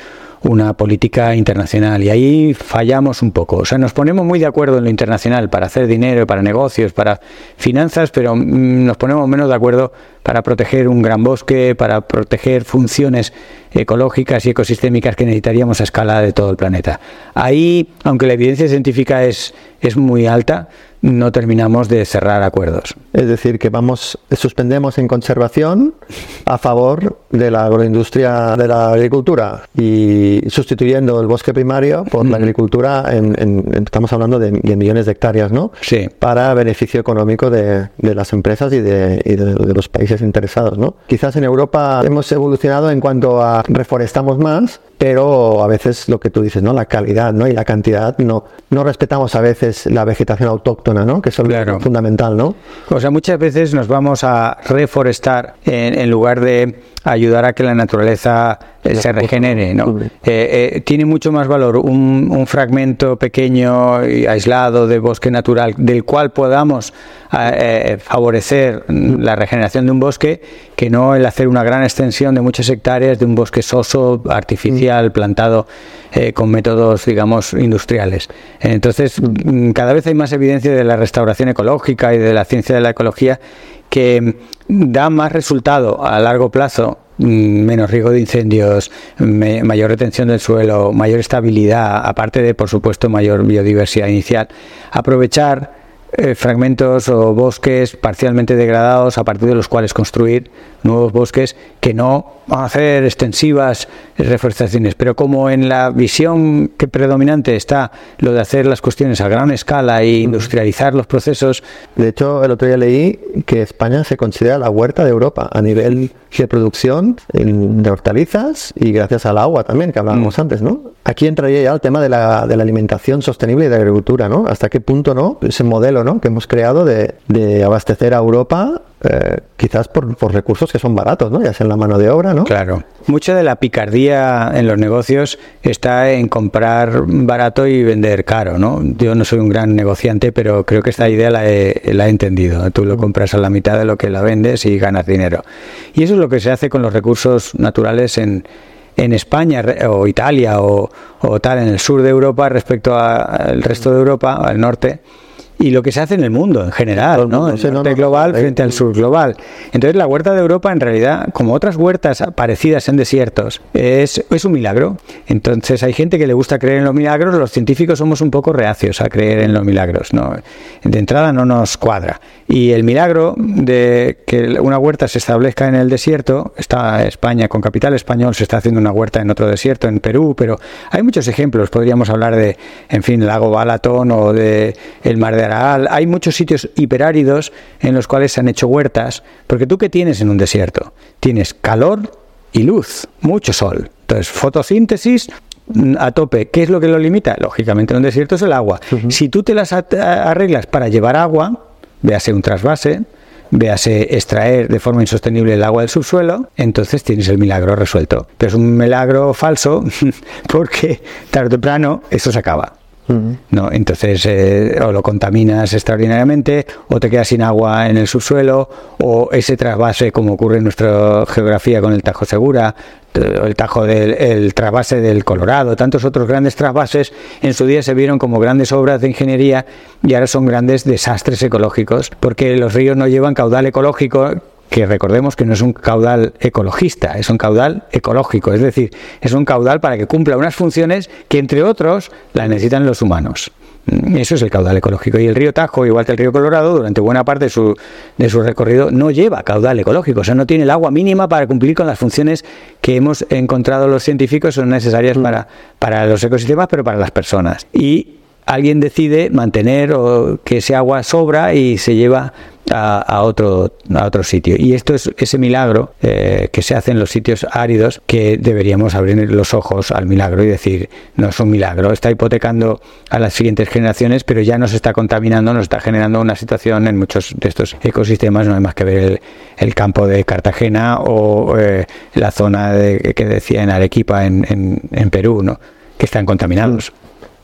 una política internacional y ahí fallamos un poco. O sea, nos ponemos muy de acuerdo en lo internacional para hacer dinero, para negocios, para finanzas, pero mm, nos ponemos menos de acuerdo para proteger un gran bosque, para proteger funciones ecológicas y ecosistémicas que necesitaríamos a escala de todo el planeta. Ahí, aunque la evidencia científica es, es muy alta, no terminamos de cerrar acuerdos. Es decir, que vamos, suspendemos en conservación a favor de la agroindustria de la agricultura y sustituyendo el bosque primario por la agricultura, en, estamos hablando de, millones de hectáreas, ¿no? Sí. Para beneficio económico de, las empresas y, de, y de, los países interesados, ¿no? Quizás en Europa hemos evolucionado en cuanto a reforestamos más, pero a veces lo que tú dices, ¿no? La calidad, ¿no? Y la cantidad, no, no respetamos a veces la vegetación autóctona, ¿no? Que es fundamental, ¿no? O sea, muchas veces nos vamos a reforestar en lugar de ayudar a que la naturaleza eh, se regenere. ¿no? Eh, eh, tiene mucho más valor un, un, fragmento pequeño y aislado de bosque natural del cual podamos favorecer la regeneración de un bosque que no el hacer una gran extensión de muchas hectáreas de un bosque soso, artificial, plantado con métodos, digamos, industriales. Entonces, mm, cada vez hay más evidencia de la restauración ecológica y de la ciencia de la ecología que da más resultado a largo plazo mm, menos riesgo de incendios, mayor retención del suelo, mayor estabilidad, aparte de, por supuesto, mayor biodiversidad inicial. Aprovechar eh, fragmentos o bosques parcialmente degradados a partir de los cuales construir nuevos bosques que no van a hacer extensivas reforestaciones, pero como en la visión que predominante está lo de hacer las cuestiones a gran escala e industrializar los procesos. De hecho, el otro día leí que España se considera la huerta de Europa a nivel de producción de hortalizas y gracias al agua también que hablábamos mm. antes, ¿no? Aquí entraría ya el tema de la, de la alimentación sostenible y de agricultura, ¿no? Hasta qué punto, ¿no? Ese modelo, ¿no? Que hemos creado de, de abastecer a Europa eh, quizás por, por, recursos que son baratos, ¿no? Ya sea en la mano de obra, ¿no? Claro. Mucha de la picardía en los negocios está en comprar barato y vender caro, ¿no? Yo no soy un gran negociante, pero creo que esta idea la he, la he entendido. Tú lo compras a la mitad de lo que la vendes y ganas dinero. Y eso es lo que se hace con los recursos naturales en, en España o Italia o, tal en el sur de Europa respecto al resto de Europa, al norte, y lo que se hace en el mundo en general, ¿no? El norte global frente al sur global. Entonces la huerta de Europa en realidad, como otras huertas parecidas en desiertos, es, es un milagro. Entonces hay gente que le gusta creer en los milagros, los científicos somos un poco reacios a creer en los milagros, ¿no? De entrada no nos cuadra. Y el milagro de que una huerta se establezca en el desierto, está España con capital español, se está haciendo una huerta en otro desierto, en Perú, pero hay muchos ejemplos, podríamos hablar de, en fin, el lago Balatón o de el mar de Hay muchos sitios hiperáridos en los cuales se han hecho huertas, porque tú qué tienes en un desierto? Tienes calor y luz, mucho sol. Entonces, fotosíntesis mm, a tope. ¿Qué es lo que lo limita? Lógicamente en un desierto es el agua. Si tú te las arreglas para llevar agua, véase un trasvase, véase extraer de forma insostenible el agua del subsuelo, entonces tienes el milagro resuelto. Pero es un milagro falso porque tarde o temprano eso se acaba. ¿No? Entonces, eh, o lo contaminas extraordinariamente, o te quedas sin agua en el subsuelo, o ese trasvase, como ocurre en nuestra geografía con el Tajo Segura, el Tajo del el trasvase del Colorado, tantos otros grandes trasvases, en su día se vieron como grandes obras de ingeniería y ahora son grandes desastres ecológicos, porque los ríos no llevan caudal ecológico que recordemos que no es un caudal ecologista, es un caudal ecológico, es decir, es un caudal para que cumpla unas funciones que entre otros la necesitan los humanos. Mm, eso es el caudal ecológico. Y el río Tajo, igual que el río Colorado, durante buena parte de su, de su recorrido no lleva caudal ecológico, o sea, no tiene el agua mínima para cumplir con las funciones que hemos encontrado los científicos son necesarias mm. para, para los ecosistemas, pero para las personas. Y alguien decide mantener o que ese agua sobra y se lleva a, otro, a otro sitio. Y esto es ese milagro eh, que se hace en los sitios áridos que deberíamos abrir los ojos al milagro y decir, no es un milagro, está hipotecando a las siguientes generaciones, pero ya nos está contaminando, nos está generando una situación en muchos de estos ecosistemas, no hay más que ver el, campo de Cartagena o eh, la zona que decía en Arequipa, en, en, en Perú, ¿no? que están contaminados.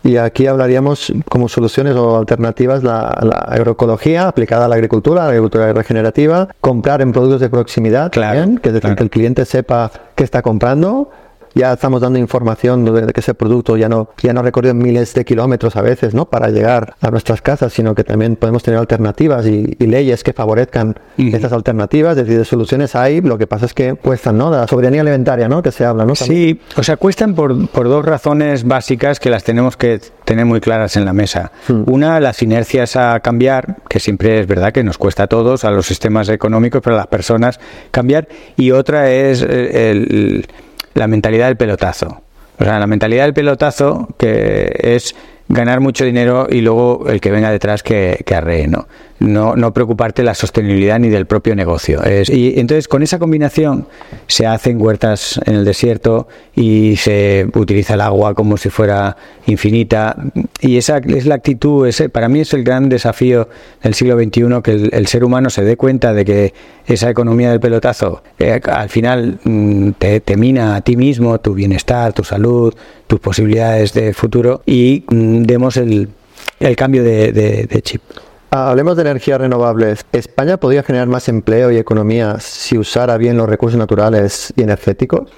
Y aquí hablaríamos como soluciones o alternativas la, la agroecología aplicada a la agricultura, la agricultura regenerativa, comprar en productos de proximidad, claro, que, decir, que el cliente sepa qué está comprando, ya estamos dando información de que ese producto ya no, ya no ha recorrido miles de kilómetros a veces, ¿no? Para llegar a nuestras casas, sino que también podemos tener alternativas y, leyes que favorezcan estas alternativas, es decir, de soluciones hay, lo que pasa es que cuestan, ¿no? La soberanía alimentaria, ¿no? Que se habla, ¿no? Sí, o sea, cuestan por, por dos razones básicas que las tenemos que tener muy claras en la mesa. Hmm. Una, las inercias a cambiar, que siempre es verdad que nos cuesta a todos, a los sistemas económicos, pero a las personas cambiar. Y otra es eh, el la mentalidad del pelotazo. O sea, la mentalidad del pelotazo que es ganar mucho dinero y luego el que venga detrás que, que ¿no? no, no preocuparte de la sostenibilidad ni del propio negocio. y entonces con esa combinación se hacen huertas en el desierto y se utiliza el agua como si fuera infinita y esa es la actitud, ese, para mí es el gran desafío del siglo XXI que el, ser humano se dé cuenta de que esa economía del pelotazo eh, al final mm, te, te, mina a ti mismo, tu bienestar, tu salud, tus posibilidades de futuro y mm, demos el, el cambio de chip. Hablemos de energías renovables. ¿España podría generar más empleo y economía si usara bien los recursos naturales y energéticos?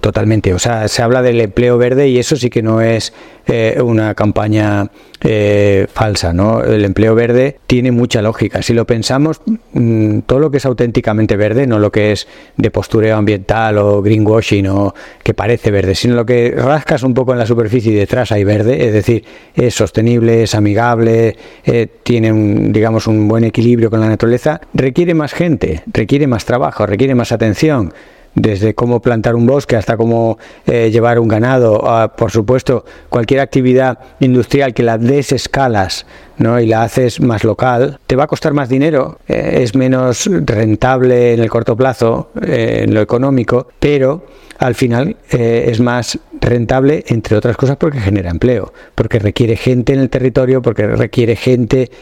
Totalmente, o sea, se habla del empleo verde y eso sí que no es eh, una campaña eh, falsa, ¿no? El empleo verde tiene mucha lógica. Si lo pensamos, mm, todo lo que es auténticamente verde, no lo que es de postureo ambiental o greenwashing o que parece verde, sino lo que rascas un poco en la superficie y detrás hay verde, es decir, es sostenible, es amigable, eh, tiene un, digamos un buen equilibrio con la naturaleza, requiere más gente, requiere más trabajo, requiere más atención desde cómo plantar un bosque hasta cómo eh, llevar un ganado, por supuesto, cualquier actividad industrial que la des escalas ¿no? y la haces más local, te va a costar más dinero, eh, es menos rentable en el corto plazo, eh, en lo económico, pero al final es más rentable, entre otras cosas, porque genera empleo, porque requiere gente en el territorio, porque requiere gente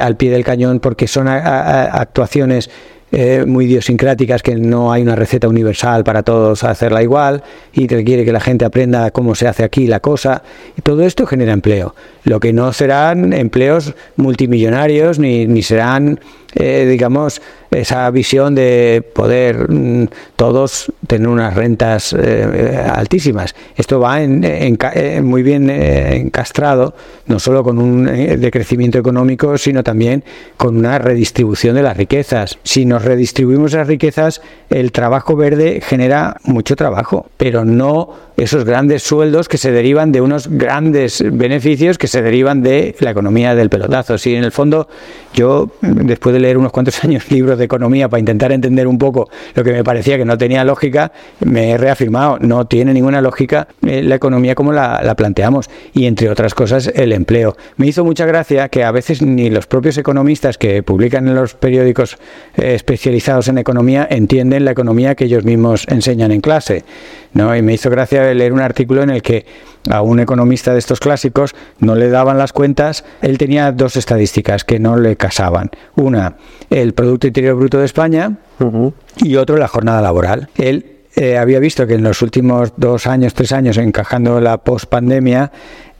al pie del cañón, porque son actuaciones eh, muy idiosincráticas que no hay una receta universal para todos hacerla igual y requiere que la gente aprenda cómo se hace aquí la cosa. Y todo esto genera empleo. Lo que no serán empleos multimillonarios ni, ni serán eh, digamos, esa visión de poder mm, todos tener unas rentas eh, altísimas. Esto va en, eh, muy bien encastrado, no solo con un decrecimiento económico, sino también con una redistribución de las riquezas. Si nos redistribuimos las riquezas, el trabajo verde genera mucho trabajo, pero no esos grandes sueldos que se derivan de unos grandes beneficios que se derivan de la economía del pelotazo. Si en el fondo yo, después de leer unos cuantos años libros de economía para intentar entender un poco lo que me parecía que no tenía lógica, me he reafirmado, no tiene ninguna lógica eh, la economía como la, planteamos y entre otras cosas el empleo. Me hizo mucha gracia que a veces ni los propios economistas que publican en los periódicos eh, especializados en economía entienden la economía que ellos mismos enseñan en clase. ¿no? Y me hizo gracia leer un artículo en el que a un economista de estos clásicos no le daban las cuentas, él tenía dos estadísticas que no le casaban. Una, el Producto Interior Bruto de España y otro, la jornada laboral. Él eh, había visto que en los últimos dos años, tres años, encajando la pospandemia,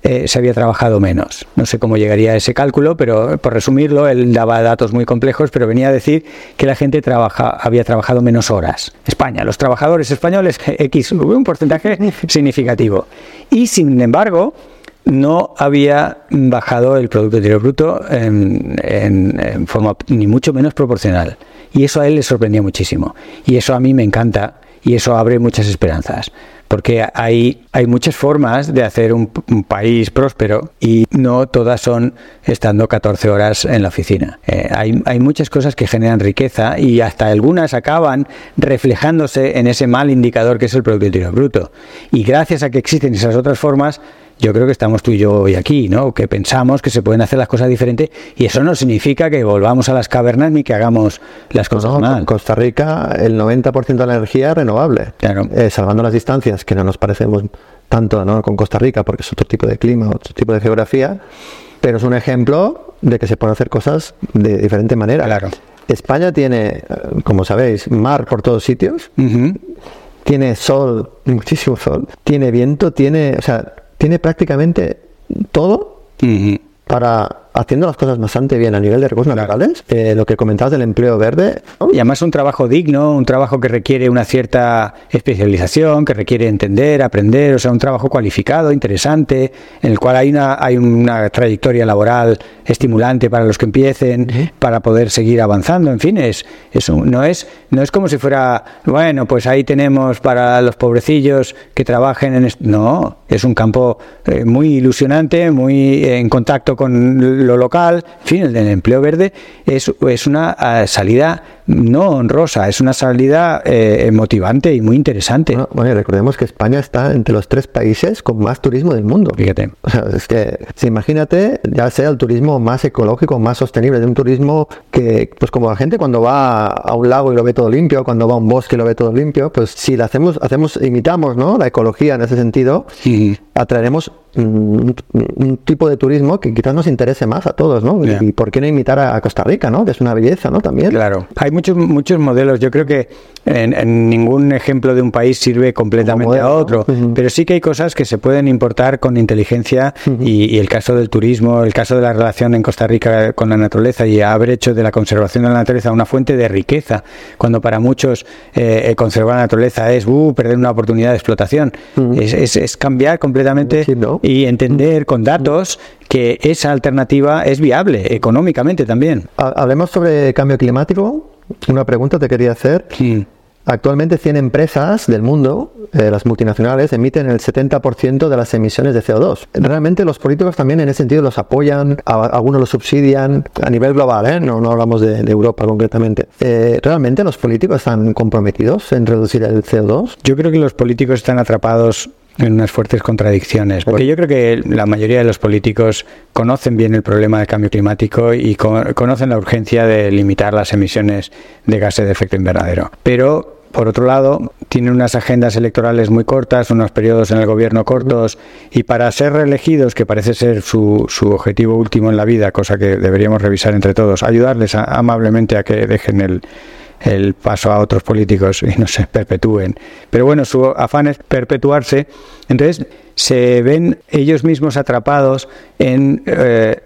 eh, se había trabajado menos. No sé cómo llegaría a ese cálculo, pero por resumirlo, él daba datos muy complejos, pero venía a decir que la gente trabaja, había trabajado menos horas. España, los trabajadores españoles, X, un porcentaje significativo. Y sin embargo, no había bajado el Producto Interior Bruto en, en, forma ni mucho menos proporcional. Y eso a él le sorprendía muchísimo. Y eso a mí me encanta y eso abre muchas esperanzas porque hay, hay muchas formas de hacer un, país próspero y no todas son estando 14 horas en la oficina. Eh, hay, hay muchas cosas que generan riqueza y hasta algunas acaban reflejándose en ese mal indicador que es el Producto Bruto. Y gracias a que existen esas otras formas, yo creo que estamos tú y yo hoy aquí, ¿no? Que pensamos que se pueden hacer las cosas diferentes y eso no significa que volvamos a las cavernas ni que hagamos las cosas mal. En Costa Rica el 90% de la energía es renovable, claro. Eh, salvando las distancias que no nos parecemos tanto ¿no? con Costa Rica porque es otro tipo de clima, otro tipo de geografía, pero es un ejemplo de que se pueden hacer cosas de diferente manera. Claro. España tiene, eh, como sabéis, mar por todos sitios. Tiene sol, muchísimo sol. Tiene viento, tiene, o sea, tiene prácticamente todo para haciendo las cosas bastante bien a nivel de recursos naturales, eh, lo que comentabas del empleo verde. Y además un trabajo digno, un trabajo que requiere una cierta especialización, que requiere entender, aprender, o sea, un trabajo cualificado, interesante, en el cual hay una, hay una trayectoria laboral estimulante para los que empiecen, para poder seguir avanzando. En fin, es, no, es, no es como si fuera, bueno, pues ahí tenemos para los pobrecillos que trabajen en... No, es un campo eh, muy ilusionante, muy en contacto con lo local, en fin, el del empleo verde es, es una eh, salida no honrosa, es una salida eh, motivante y muy interesante. Bueno, recordemos que España está entre los tres países con más turismo del mundo. Fíjate. O sea, es que, si imagínate, ya sea el turismo más ecológico, más sostenible, de un turismo que, pues como la gente cuando va a un lago y lo ve todo limpio, cuando va a un bosque y lo ve todo limpio, pues si lo hacemos, hacemos, imitamos, ¿no? La ecología en ese sentido, atraeremos un, tipo de turismo que quizás nos interese más a todos, ¿no? Y por qué no imitar a, Costa Rica, ¿no? Que es una belleza, ¿no? También. Claro. Hay muchos, muchos modelos. Yo creo que en, ningún ejemplo de un país sirve completamente a otro, pero sí que hay cosas que se pueden importar con inteligencia y, el caso del turismo, el caso de la relación en Costa Rica con la naturaleza y haber hecho de la conservación de la naturaleza una fuente de riqueza, cuando para muchos eh, eh, conservar la naturaleza es uh, perder una oportunidad de explotación. es, es, cambiar completamente y entender con datos que esa alternativa es viable económicamente también. Hablemos sobre cambio climático. Una pregunta te quería hacer. Actualmente 100 empresas del mundo, eh, las multinacionales, emiten el 70% de las emisiones de CO2. Realmente los políticos también en ese sentido los apoyan, algunos los subsidian a nivel global, ¿eh? no, no hablamos de, Europa concretamente. Eh, ¿Realmente los políticos están comprometidos en reducir el CO2? Yo creo que los políticos están atrapados en unas fuertes contradicciones, porque yo creo que la mayoría de los políticos conocen bien el problema del cambio climático y conocen la urgencia de limitar las emisiones de gases de efecto invernadero. Pero por otro lado, tienen unas agendas electorales muy cortas, unos periodos en el gobierno cortos, y para ser reelegidos, que parece ser su, su objetivo último en la vida, cosa que deberíamos revisar entre todos, ayudarles amablemente a que dejen el, el paso a otros políticos y no se perpetúen. Pero bueno, su afán es perpetuarse. Entonces se ven ellos mismos atrapados en... Eh,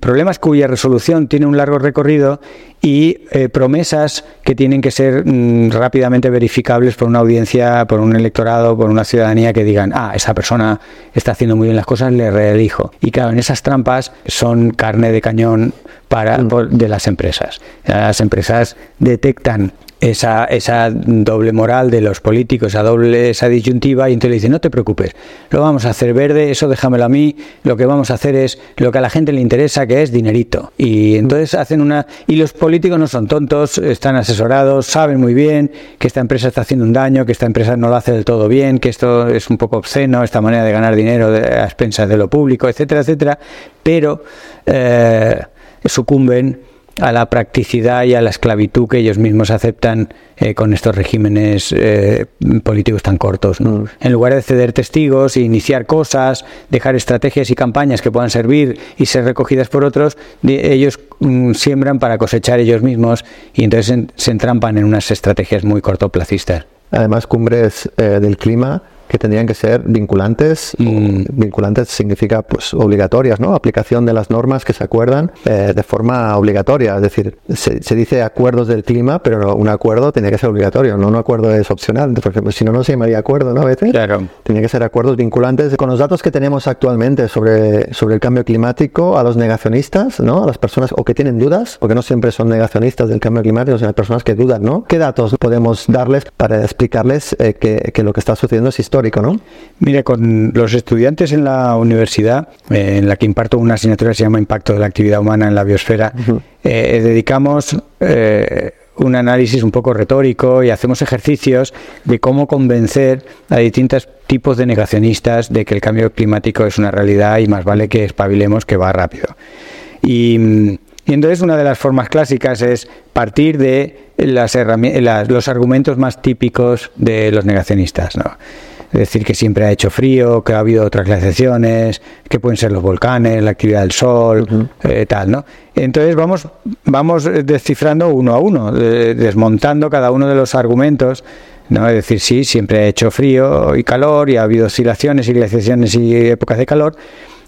problemas cuya resolución tiene un largo recorrido y eh, promesas que tienen que ser mm, rápidamente verificables por una audiencia, por un electorado, por una ciudadanía que digan, ah, esa persona está haciendo muy bien las cosas, le reelijo. Y claro, en esas trampas son carne de cañón para, mm. de las empresas. Las empresas detectan esa, esa doble moral de los políticos, esa doble, esa disyuntiva, y entonces le dice, no te preocupes, lo vamos a hacer verde, eso déjamelo a mí, lo que vamos a hacer es lo que a la gente le interesa, que es dinerito. Y entonces hacen una... Y los políticos no son tontos, están asesorados, saben muy bien que esta empresa está haciendo un daño, que esta empresa no lo hace del todo bien, que esto es un poco obsceno, esta manera de ganar dinero a expensas de lo público, etcétera, etcétera, pero eh, sucumben a la practicidad y a la esclavitud que ellos mismos aceptan eh, con estos regímenes eh, políticos tan cortos. Mm. En lugar de ceder testigos e iniciar cosas, dejar estrategias y campañas que puedan servir y ser recogidas por otros, ellos mm, siembran para cosechar ellos mismos y entonces se entrampan en unas estrategias muy cortoplacistas. Además, cumbres eh, del clima que tendrían que ser vinculantes. Mm. Vinculantes significa pues obligatorias, ¿no? Aplicación de las normas que se acuerdan eh, de forma obligatoria. Es decir, se, dice acuerdos del clima, pero un acuerdo tiene que ser obligatorio, no un acuerdo es opcional, porque si no, no se llamaría acuerdo, ¿no? A veces. Claro. Tiene que ser acuerdos vinculantes. Con los datos que tenemos actualmente sobre, sobre el cambio climático, a los negacionistas, ¿no? A las personas o que tienen dudas, porque no siempre son negacionistas del cambio climático, sino personas que dudan, ¿no? ¿Qué datos podemos darles para explicarles eh, que, que lo que está sucediendo es histórico? ¿No? Mire, con los estudiantes en la universidad, eh, en la que imparto una asignatura que se llama Impacto de la Actividad Humana en la Biosfera, eh, dedicamos eh, un análisis un poco retórico y hacemos ejercicios de cómo convencer a distintos tipos de negacionistas de que el cambio climático es una realidad y más vale que espabilemos que va rápido. Y, entonces una de las formas clásicas es partir de las, los argumentos más típicos de los negacionistas. ¿no? Es decir, que siempre ha hecho frío, que ha habido otras glaciaciones, que pueden ser los volcanes, la actividad del sol, eh, tal, ¿no? Entonces vamos, vamos descifrando uno a uno, desmontando cada uno de los argumentos ¿no? Es decir, sí, siempre ha hecho frío y calor y ha habido oscilaciones y glaciaciones y épocas de calor,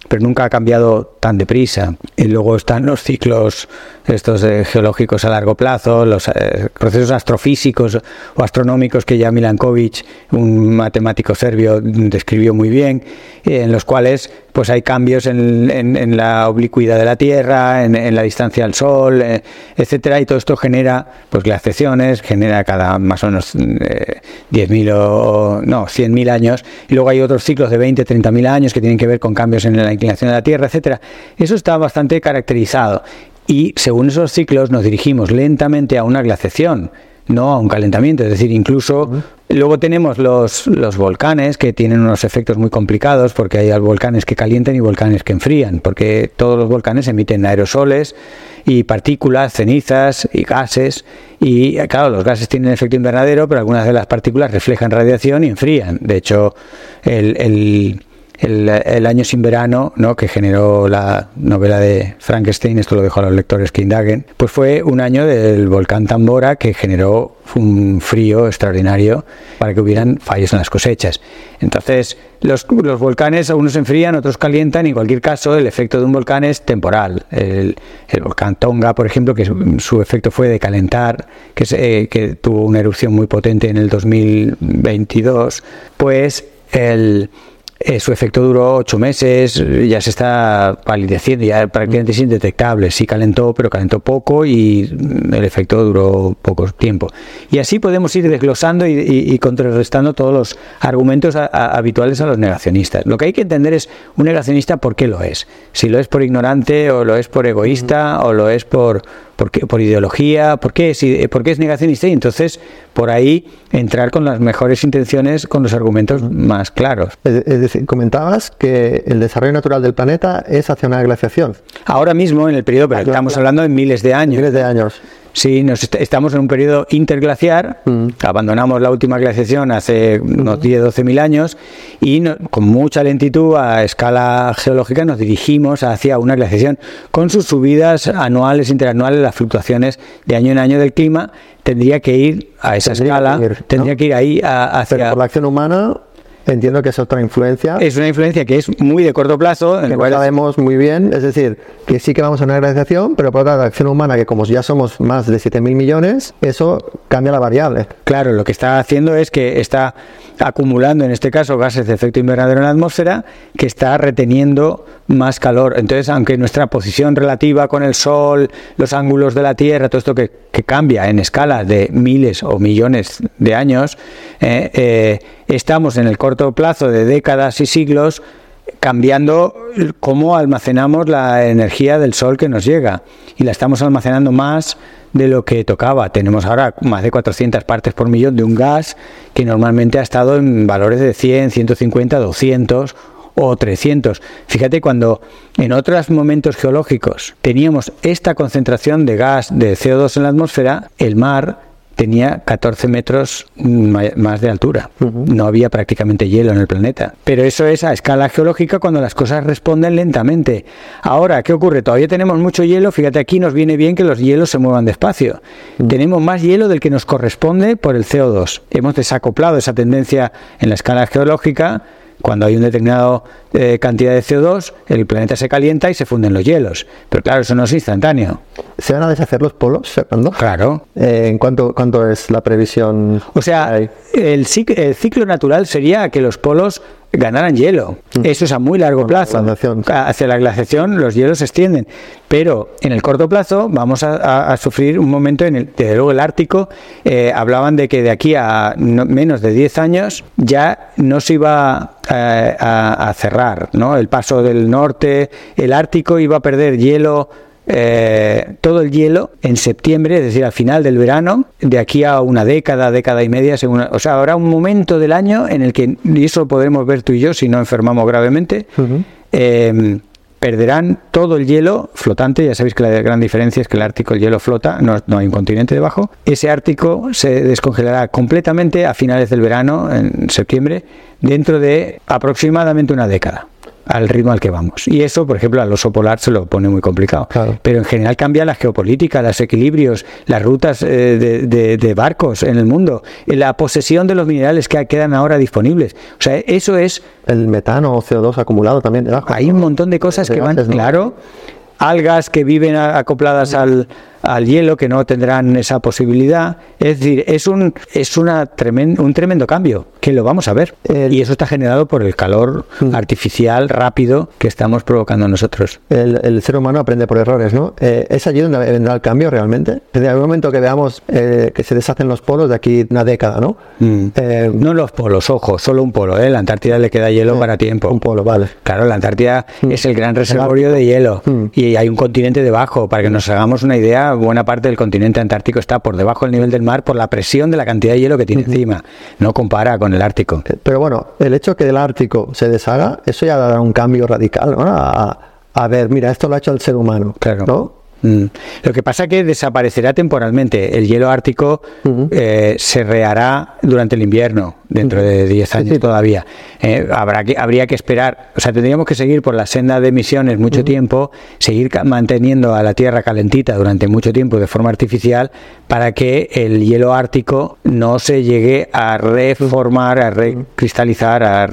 pero nunca ha cambiado tan deprisa. Y luego están los ciclos estos eh, geológicos a largo plazo, los eh, procesos astrofísicos o astronómicos que ya Milankovic, un matemático serbio, describió muy bien, en los cuales pues hay cambios en, la oblicuidad de la Tierra, en, la distancia al Sol, eh, etcétera, y todo esto genera pues glaciaciones, genera cada más o menos 10.000 o no, 100.000 años, y luego hay otros ciclos de 20, 30.000 años que tienen que ver con cambios en la inclinación de la Tierra, etcétera. Eso está bastante caracterizado y según esos ciclos nos dirigimos lentamente a una glaciación, no a un calentamiento. Es decir, incluso luego tenemos los, los volcanes que tienen unos efectos muy complicados porque hay volcanes que calientan y volcanes que enfrían, porque todos los volcanes emiten aerosoles y partículas, cenizas y gases. Y claro, los gases tienen efecto invernadero, pero algunas de las partículas reflejan radiación y enfrían. De hecho, el, el el, año sin verano, ¿no? que generó la novela de Frankenstein, esto lo dejo a los lectores que indaguen, pues fue un año del volcán Tambora que generó un frío extraordinario para que hubieran fallos en las cosechas. Entonces, los, los volcanes unos se enfrían, otros calientan, y en cualquier caso el efecto de un volcán es temporal. El, volcán Tonga, por ejemplo, que su, efecto fue de calentar, que, se, que tuvo una erupción muy potente en el 2022, pues el eh, su efecto duró ocho meses, ya se está palideciendo, ya prácticamente es indetectable. Sí calentó, pero calentó poco y el efecto duró poco tiempo. Y así podemos ir desglosando y, contrarrestando todos los argumentos habituales a los negacionistas. Lo que hay que entender es un negacionista por qué lo es. Si lo es por ignorante o lo es por egoísta o lo es por por, por ideología, ¿por qué? Si, ¿por qué es negacionista? Y entonces, por ahí, entrar con las mejores intenciones, con los argumentos más claros. Es, decir, comentabas que el desarrollo natural del planeta es hacia una glaciación. Ahora mismo, en el periodo, pero estamos hablando de miles de años. Miles de años. Sí, nos estamos en un periodo interglaciar, mm. abandonamos la última glaciación hace unos 10, 12 mil años y con mucha lentitud a escala geológica nos dirigimos hacia una glaciación con sus subidas anuales, interanuales, las fluctuaciones de año en año del clima, tendría que ir a esa escala, tendría que ir ahí hacia... por la acción humana Entiendo que es otra influencia. Es una influencia que es muy de corto plazo. Que no sabemos muy bien, es decir, que sí que vamos a una glaciación, pero por otra acción humana, que como ya somos más de 7.000 millones, eso cambia la variable. Claro, lo que está haciendo es que está acumulando, en este caso, gases de efecto invernadero en la atmósfera, que está reteniendo más calor. Entonces, aunque nuestra posición relativa con el Sol, los ángulos de la Tierra, todo esto que, cambia en escala de miles o millones de años, eh, eh, estamos en el corto plazo de décadas y siglos cambiando cómo almacenamos la energía del sol que nos llega y la estamos almacenando más de lo que tocaba. Tenemos ahora más de 400 partes por millón de un gas que normalmente ha estado en valores de 100, 150, 200 o 300. Fíjate cuando en otros momentos geológicos teníamos esta concentración de gas de CO2 en la atmósfera, el mar tenía 14 metros más de altura. No había prácticamente hielo en el planeta. Pero eso es a escala geológica cuando las cosas responden lentamente. Ahora, ¿qué ocurre? Todavía tenemos mucho hielo. Fíjate, aquí nos viene bien que los hielos se muevan despacio. Tenemos más hielo del que nos corresponde por el CO2. Hemos desacoplado esa tendencia en la escala geológica cuando hay una determinada eh, cantidad de CO2, el planeta se calienta y se funden los hielos. Pero claro, eso no es instantáneo. ¿Se van a deshacer los polos, Fernando? Claro. Eh, ¿En cuánto, cuánto es la previsión? O sea, el ciclo natural sería que los polos ganaran hielo. Mm. Eso es a muy largo plazo. Hacia la glaciación los hielos se extienden. Pero en el corto plazo vamos a, sufrir un momento en el, desde luego el Ártico, eh, hablaban de que de aquí a menos de 10 años ya no se iba eh, a, a cerrar, ¿no? El paso del norte, el Ártico iba a perder hielo eh, todo el hielo en septiembre, es decir, al final del verano, de aquí a una década, década y media, según, o sea, habrá un momento del año en el que, y eso lo podremos ver tú y yo si no enfermamos gravemente, em, perderán todo el hielo flotante, ya sabéis que la gran diferencia es que el Ártico, el hielo flota, no, no hay un continente debajo, ese Ártico se descongelará completamente a finales del verano, en septiembre, dentro de aproximadamente una década al ritmo al que vamos. Y eso, por ejemplo, al oso polar se lo pone muy complicado. Pero en general cambia la geopolítica, los equilibrios, las rutas eh, de, barcos en el mundo, la posesión de los minerales que quedan ahora disponibles. O sea, eso es... El metano o CO2 acumulado también debajo. Hay un montón de cosas que van, claro, algas que viven acopladas al, al hielo que no tendrán esa posibilidad. Es decir, es un, es una un tremendo cambio que lo vamos a ver. y eso está generado por el calor mm. artificial rápido que estamos provocando nosotros. El, ser humano aprende por errores, ¿no? Eh, ¿Es allí donde vendrá el cambio realmente? En algún momento que veamos eh, que se deshacen los polos de aquí una década, ¿no? Mm. Eh, no los polos, ojo, solo un polo. ¿eh? La Antártida le queda hielo para tiempo. Un polo, vale. Claro, la Antártida mm. es el gran reservorio de hielo y hay un continente debajo. Para que nos hagamos una idea, buena parte del continente antártico está por debajo del nivel del mar por la presión de la cantidad de hielo que tiene encima. No compara con el Ártico. Eh, pero bueno, el hecho que el Ártico se deshaga, eso ya dará un cambio radical, ¿no? A, ver, mira, esto lo ha hecho el ser humano. Claro. ¿no? Mm. Lo que pasa es que desaparecerá temporalmente. El hielo ártico eh, se rehará durante el invierno, dentro de 10 años todavía. Eh, habrá que, habría que esperar, o sea, tendríamos que seguir por la senda de emisiones mucho tiempo, seguir manteniendo a la Tierra calentita durante mucho tiempo de forma artificial para que el hielo ártico no se llegue a reformar, a recristalizar, a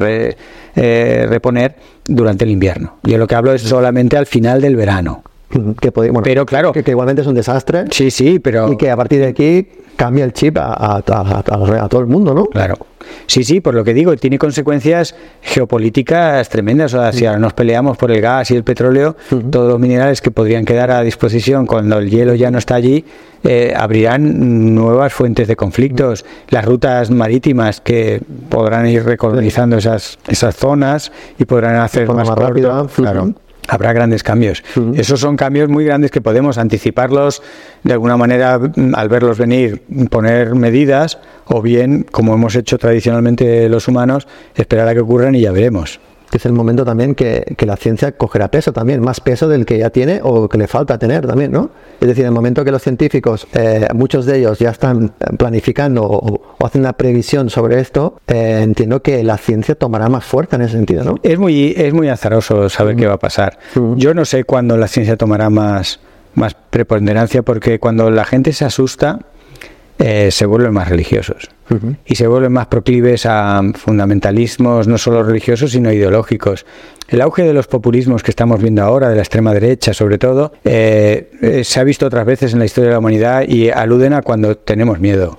eh, reponer durante el invierno. Yo lo que hablo es solamente al final del verano que pero claro. que, igualmente es un desastre. Sí sí pero y que a partir de aquí cambia el chip a, todo el mundo no claro. Sí sí por lo que digo tiene consecuencias geopolíticas tremendas. O sea, si ahora nos peleamos por el gas y el petróleo todos los minerales que podrían quedar a disposición cuando el hielo ya no está allí eh, abrirán nuevas fuentes de conflictos. Las rutas marítimas que podrán ir recolonizando esas esas zonas y podrán hacer más, más rápido claro habrá grandes cambios. Esos son cambios muy grandes que podemos anticiparlos de alguna manera mm, al verlos venir, poner medidas o bien, como hemos hecho tradicionalmente los humanos, esperar a que ocurran y ya veremos. Que es el momento también que, que, la ciencia cogerá peso también, más peso del que ya tiene o que le falta tener también, ¿no? Es decir, en el momento que los científicos, eh, muchos de ellos ya están planificando o, hacen una previsión sobre esto, eh, entiendo que la ciencia tomará más fuerza en ese sentido, ¿no? Es muy, es muy azaroso saber qué va a pasar. Yo no sé cuándo la ciencia tomará más, más preponderancia, porque cuando la gente se asusta, eh, se vuelven más religiosos y se vuelven más proclives a fundamentalismos no solo religiosos sino ideológicos. El auge de los populismos que estamos viendo ahora, de la extrema derecha sobre todo, eh, eh, se ha visto otras veces en la historia de la humanidad y aluden a cuando tenemos miedo.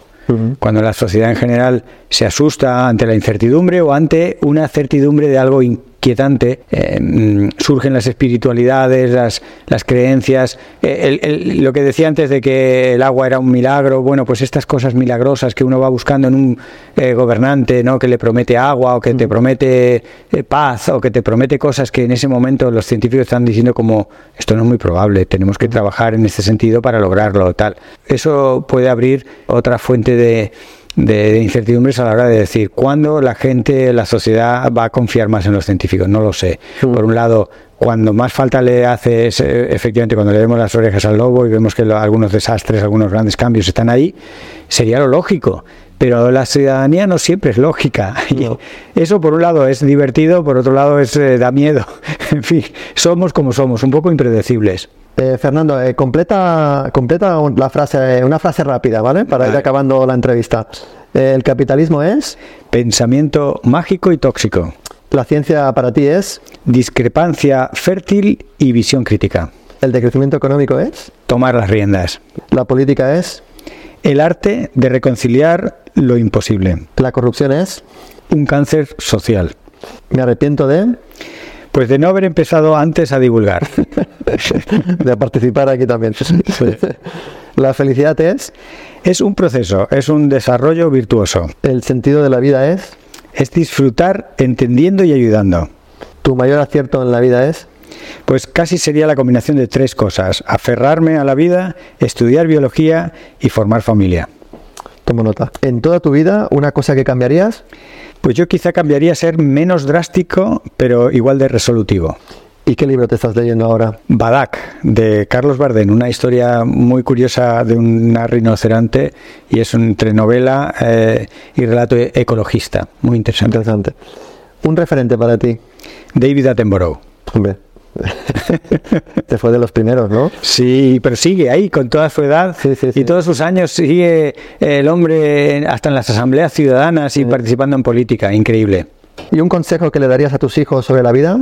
Cuando la sociedad en general se asusta ante la incertidumbre o ante una certidumbre de algo inquietante, eh, mm, surgen las espiritualidades, las, las creencias, eh, lo que decía antes de que el agua era un milagro, bueno, pues estas cosas milagrosas que uno va buscando en un eh, gobernante, ¿no? Que le promete agua o que te promete paz o que te promete cosas que en ese momento los científicos están diciendo como esto no es muy probable, tenemos que trabajar en este sentido para lograrlo, tal. Eso puede abrir otra fuente de de, incertidumbres a la hora de decir cuándo la gente, la sociedad va a confiar más en los científicos. No lo sé. Por un lado, cuando más falta le hace es eh, efectivamente cuando le vemos las orejas al lobo y vemos que algunos desastres, algunos grandes cambios están ahí, sería lo lógico. Pero la ciudadanía no siempre es lógica. eso por un lado es divertido, por otro lado es eh, da miedo. en fin, somos como somos, un poco impredecibles. Eh, Fernando, eh, completa, completa la frase, una frase rápida, ¿vale? Para ir acabando la entrevista. Eh, ¿El capitalismo es? Pensamiento mágico y tóxico. ¿La ciencia para ti es? Discrepancia fértil y visión crítica. ¿El decrecimiento económico es? Tomar las riendas. ¿La política es? El arte de reconciliar lo imposible. ¿La corrupción es? Un cáncer social. ¿Me arrepiento de? Pues de no haber empezado antes a divulgar. de participar aquí también. ¿La felicidad es? Es un proceso, es un desarrollo virtuoso. ¿El sentido de la vida es? Es disfrutar entendiendo y ayudando. ¿Tu mayor acierto en la vida es? Pues casi sería la combinación de tres cosas. Aferrarme a la vida, estudiar biología y formar familia. Tomo nota. ¿En toda tu vida una cosa que cambiarías? Pues yo quizá cambiaría a ser menos drástico, pero igual de resolutivo. ¿Y qué libro te estás leyendo ahora? Badak, de Carlos Bardén, una historia muy curiosa de un rinoceronte y es entre novela eh, y relato ecologista, muy interesante. interesante. ¿Un referente para ti? David Attenborough. Hombre, Te fue de los primeros, ¿no? Sí, pero sigue ahí con toda su edad y todos sus años sigue el hombre hasta en las asambleas ciudadanas y participando en política, increíble. ¿Y un consejo que le darías a tus hijos sobre la vida?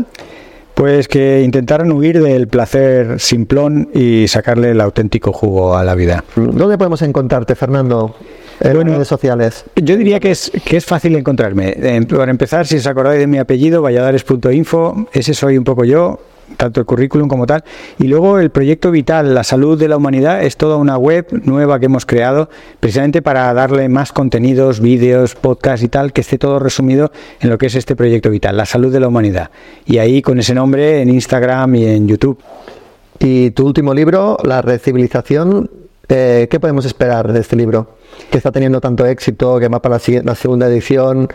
Pues que intentaran huir del placer simplón y sacarle el auténtico jugo a la vida. ¿Dónde podemos encontrarte, Fernando? En redes sociales. Yo diría que es, que es fácil encontrarme. Para empezar, si os acordáis de mi apellido, valladares.info, ese soy un poco yo tanto el currículum como tal. Y luego el proyecto Vital, la salud de la humanidad, es toda una web nueva que hemos creado precisamente para darle más contenidos, vídeos, podcasts y tal, que esté todo resumido en lo que es este proyecto Vital, la salud de la humanidad. Y ahí con ese nombre en Instagram y en YouTube. Y tu último libro, La Recivilización, eh, ¿qué podemos esperar de este libro? Que está teniendo tanto éxito, que va para la, segunda edición,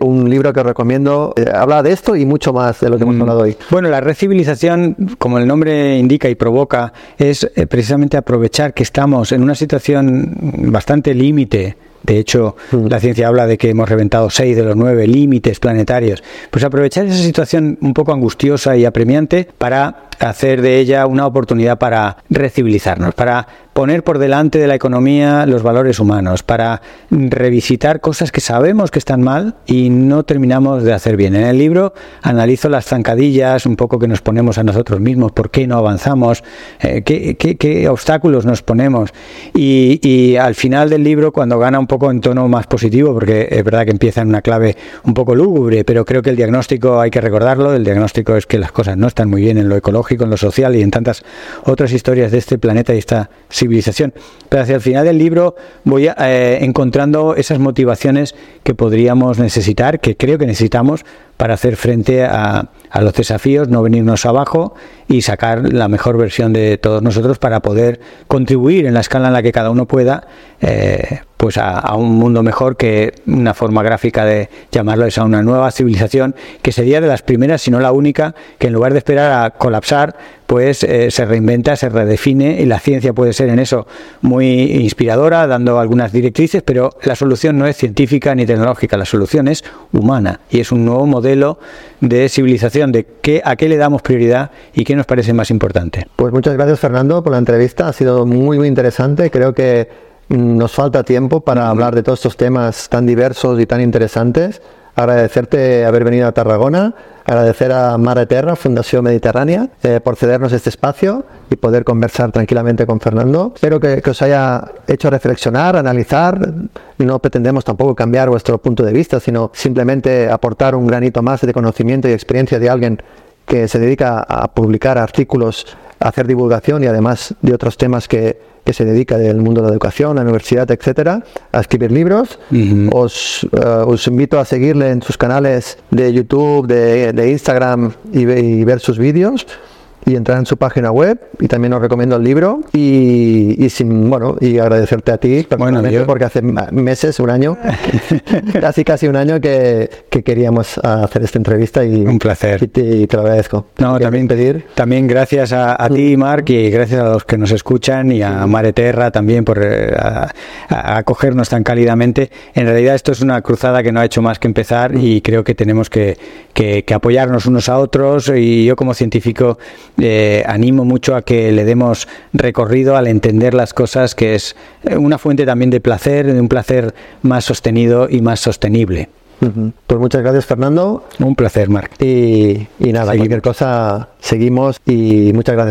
un, libro que recomiendo. Eh, habla de esto y mucho más de lo que hemos mm. hablado hoy. Bueno, la recivilización, como el nombre indica y provoca, es eh, precisamente aprovechar que estamos en una situación bastante límite de hecho, mm. la ciencia habla de que hemos reventado seis de los nueve límites planetarios. Pues aprovechar esa situación un poco angustiosa y apremiante para hacer de ella una oportunidad para recivilizarnos, para poner por delante de la economía los valores humanos, para revisitar cosas que sabemos que están mal y no terminamos de hacer bien. En el libro analizo las zancadillas, un poco que nos ponemos a nosotros mismos, por qué no avanzamos, eh, qué, obstáculos nos ponemos. Y, y, al final del libro, cuando gana un poco en tono más positivo, porque es verdad que empieza en una clave un poco lúgubre, pero creo que el diagnóstico hay que recordarlo, el diagnóstico es que las cosas no están muy bien en lo ecológico, en lo social y en tantas otras historias de este planeta y esta civilización Pero hacia el final del libro voy eh, encontrando esas motivaciones que podríamos necesitar, que creo que necesitamos para hacer frente a, a los desafíos, no venirnos abajo y sacar la mejor versión de todos nosotros para poder contribuir en la escala en la que cada uno pueda eh, pues a, un mundo mejor que una forma gráfica de llamarlo es a una nueva civilización que sería de las primeras, si no la única, que en lugar de esperar a colapsar, pues eh, se reinventa, se redefine y la ciencia puede ser en eso muy inspiradora, dando algunas directrices, pero la solución no es científica ni tecnológica, la solución es humana y es un nuevo modelo de civilización, de qué, a qué le damos prioridad y qué nos parece más importante. Pues muchas gracias Fernando por la entrevista, ha sido muy muy interesante, creo que nos falta tiempo para hablar de todos estos temas tan diversos y tan interesantes. Agradecerte haber venido a Tarragona, agradecer a Mare Terra, Fundación Mediterránea, eh, por cedernos este espacio y poder conversar tranquilamente con Fernando. Espero que, os haya hecho reflexionar, analizar. No pretendemos tampoco cambiar vuestro punto de vista, sino simplemente aportar un granito más de conocimiento y experiencia de alguien que se dedica a publicar artículos, hacer divulgación y además de otros temas que, que se dedica del mundo de la educación, la universidad, etcétera, a escribir libros. os, eh, os, invito a seguirle en sus canales de YouTube, de, de Instagram y, y ver sus vídeos y entrar en su página web y también os recomiendo el libro y, y sin bueno y agradecerte a ti personalmente porque hace meses un año casi casi un año que, que, queríamos hacer esta entrevista y un placer. y te, te lo agradezco. No también pedir también gracias a, a ti mm. Marc y gracias a los que nos escuchan y a Mare Terra también por eh, a, a acogernos tan cálidamente. En realidad esto es una cruzada que no ha hecho más que empezar y creo que tenemos que, que, que apoyarnos unos a otros. Y yo como científico eh, animo mucho a que le demos recorrido al entender las cosas, que es una fuente también de placer, de un placer más sostenido y más sostenible. Pues muchas gracias Fernando. Un placer, Marc. Y, y nada, seguimos. cualquier cosa seguimos y muchas gracias.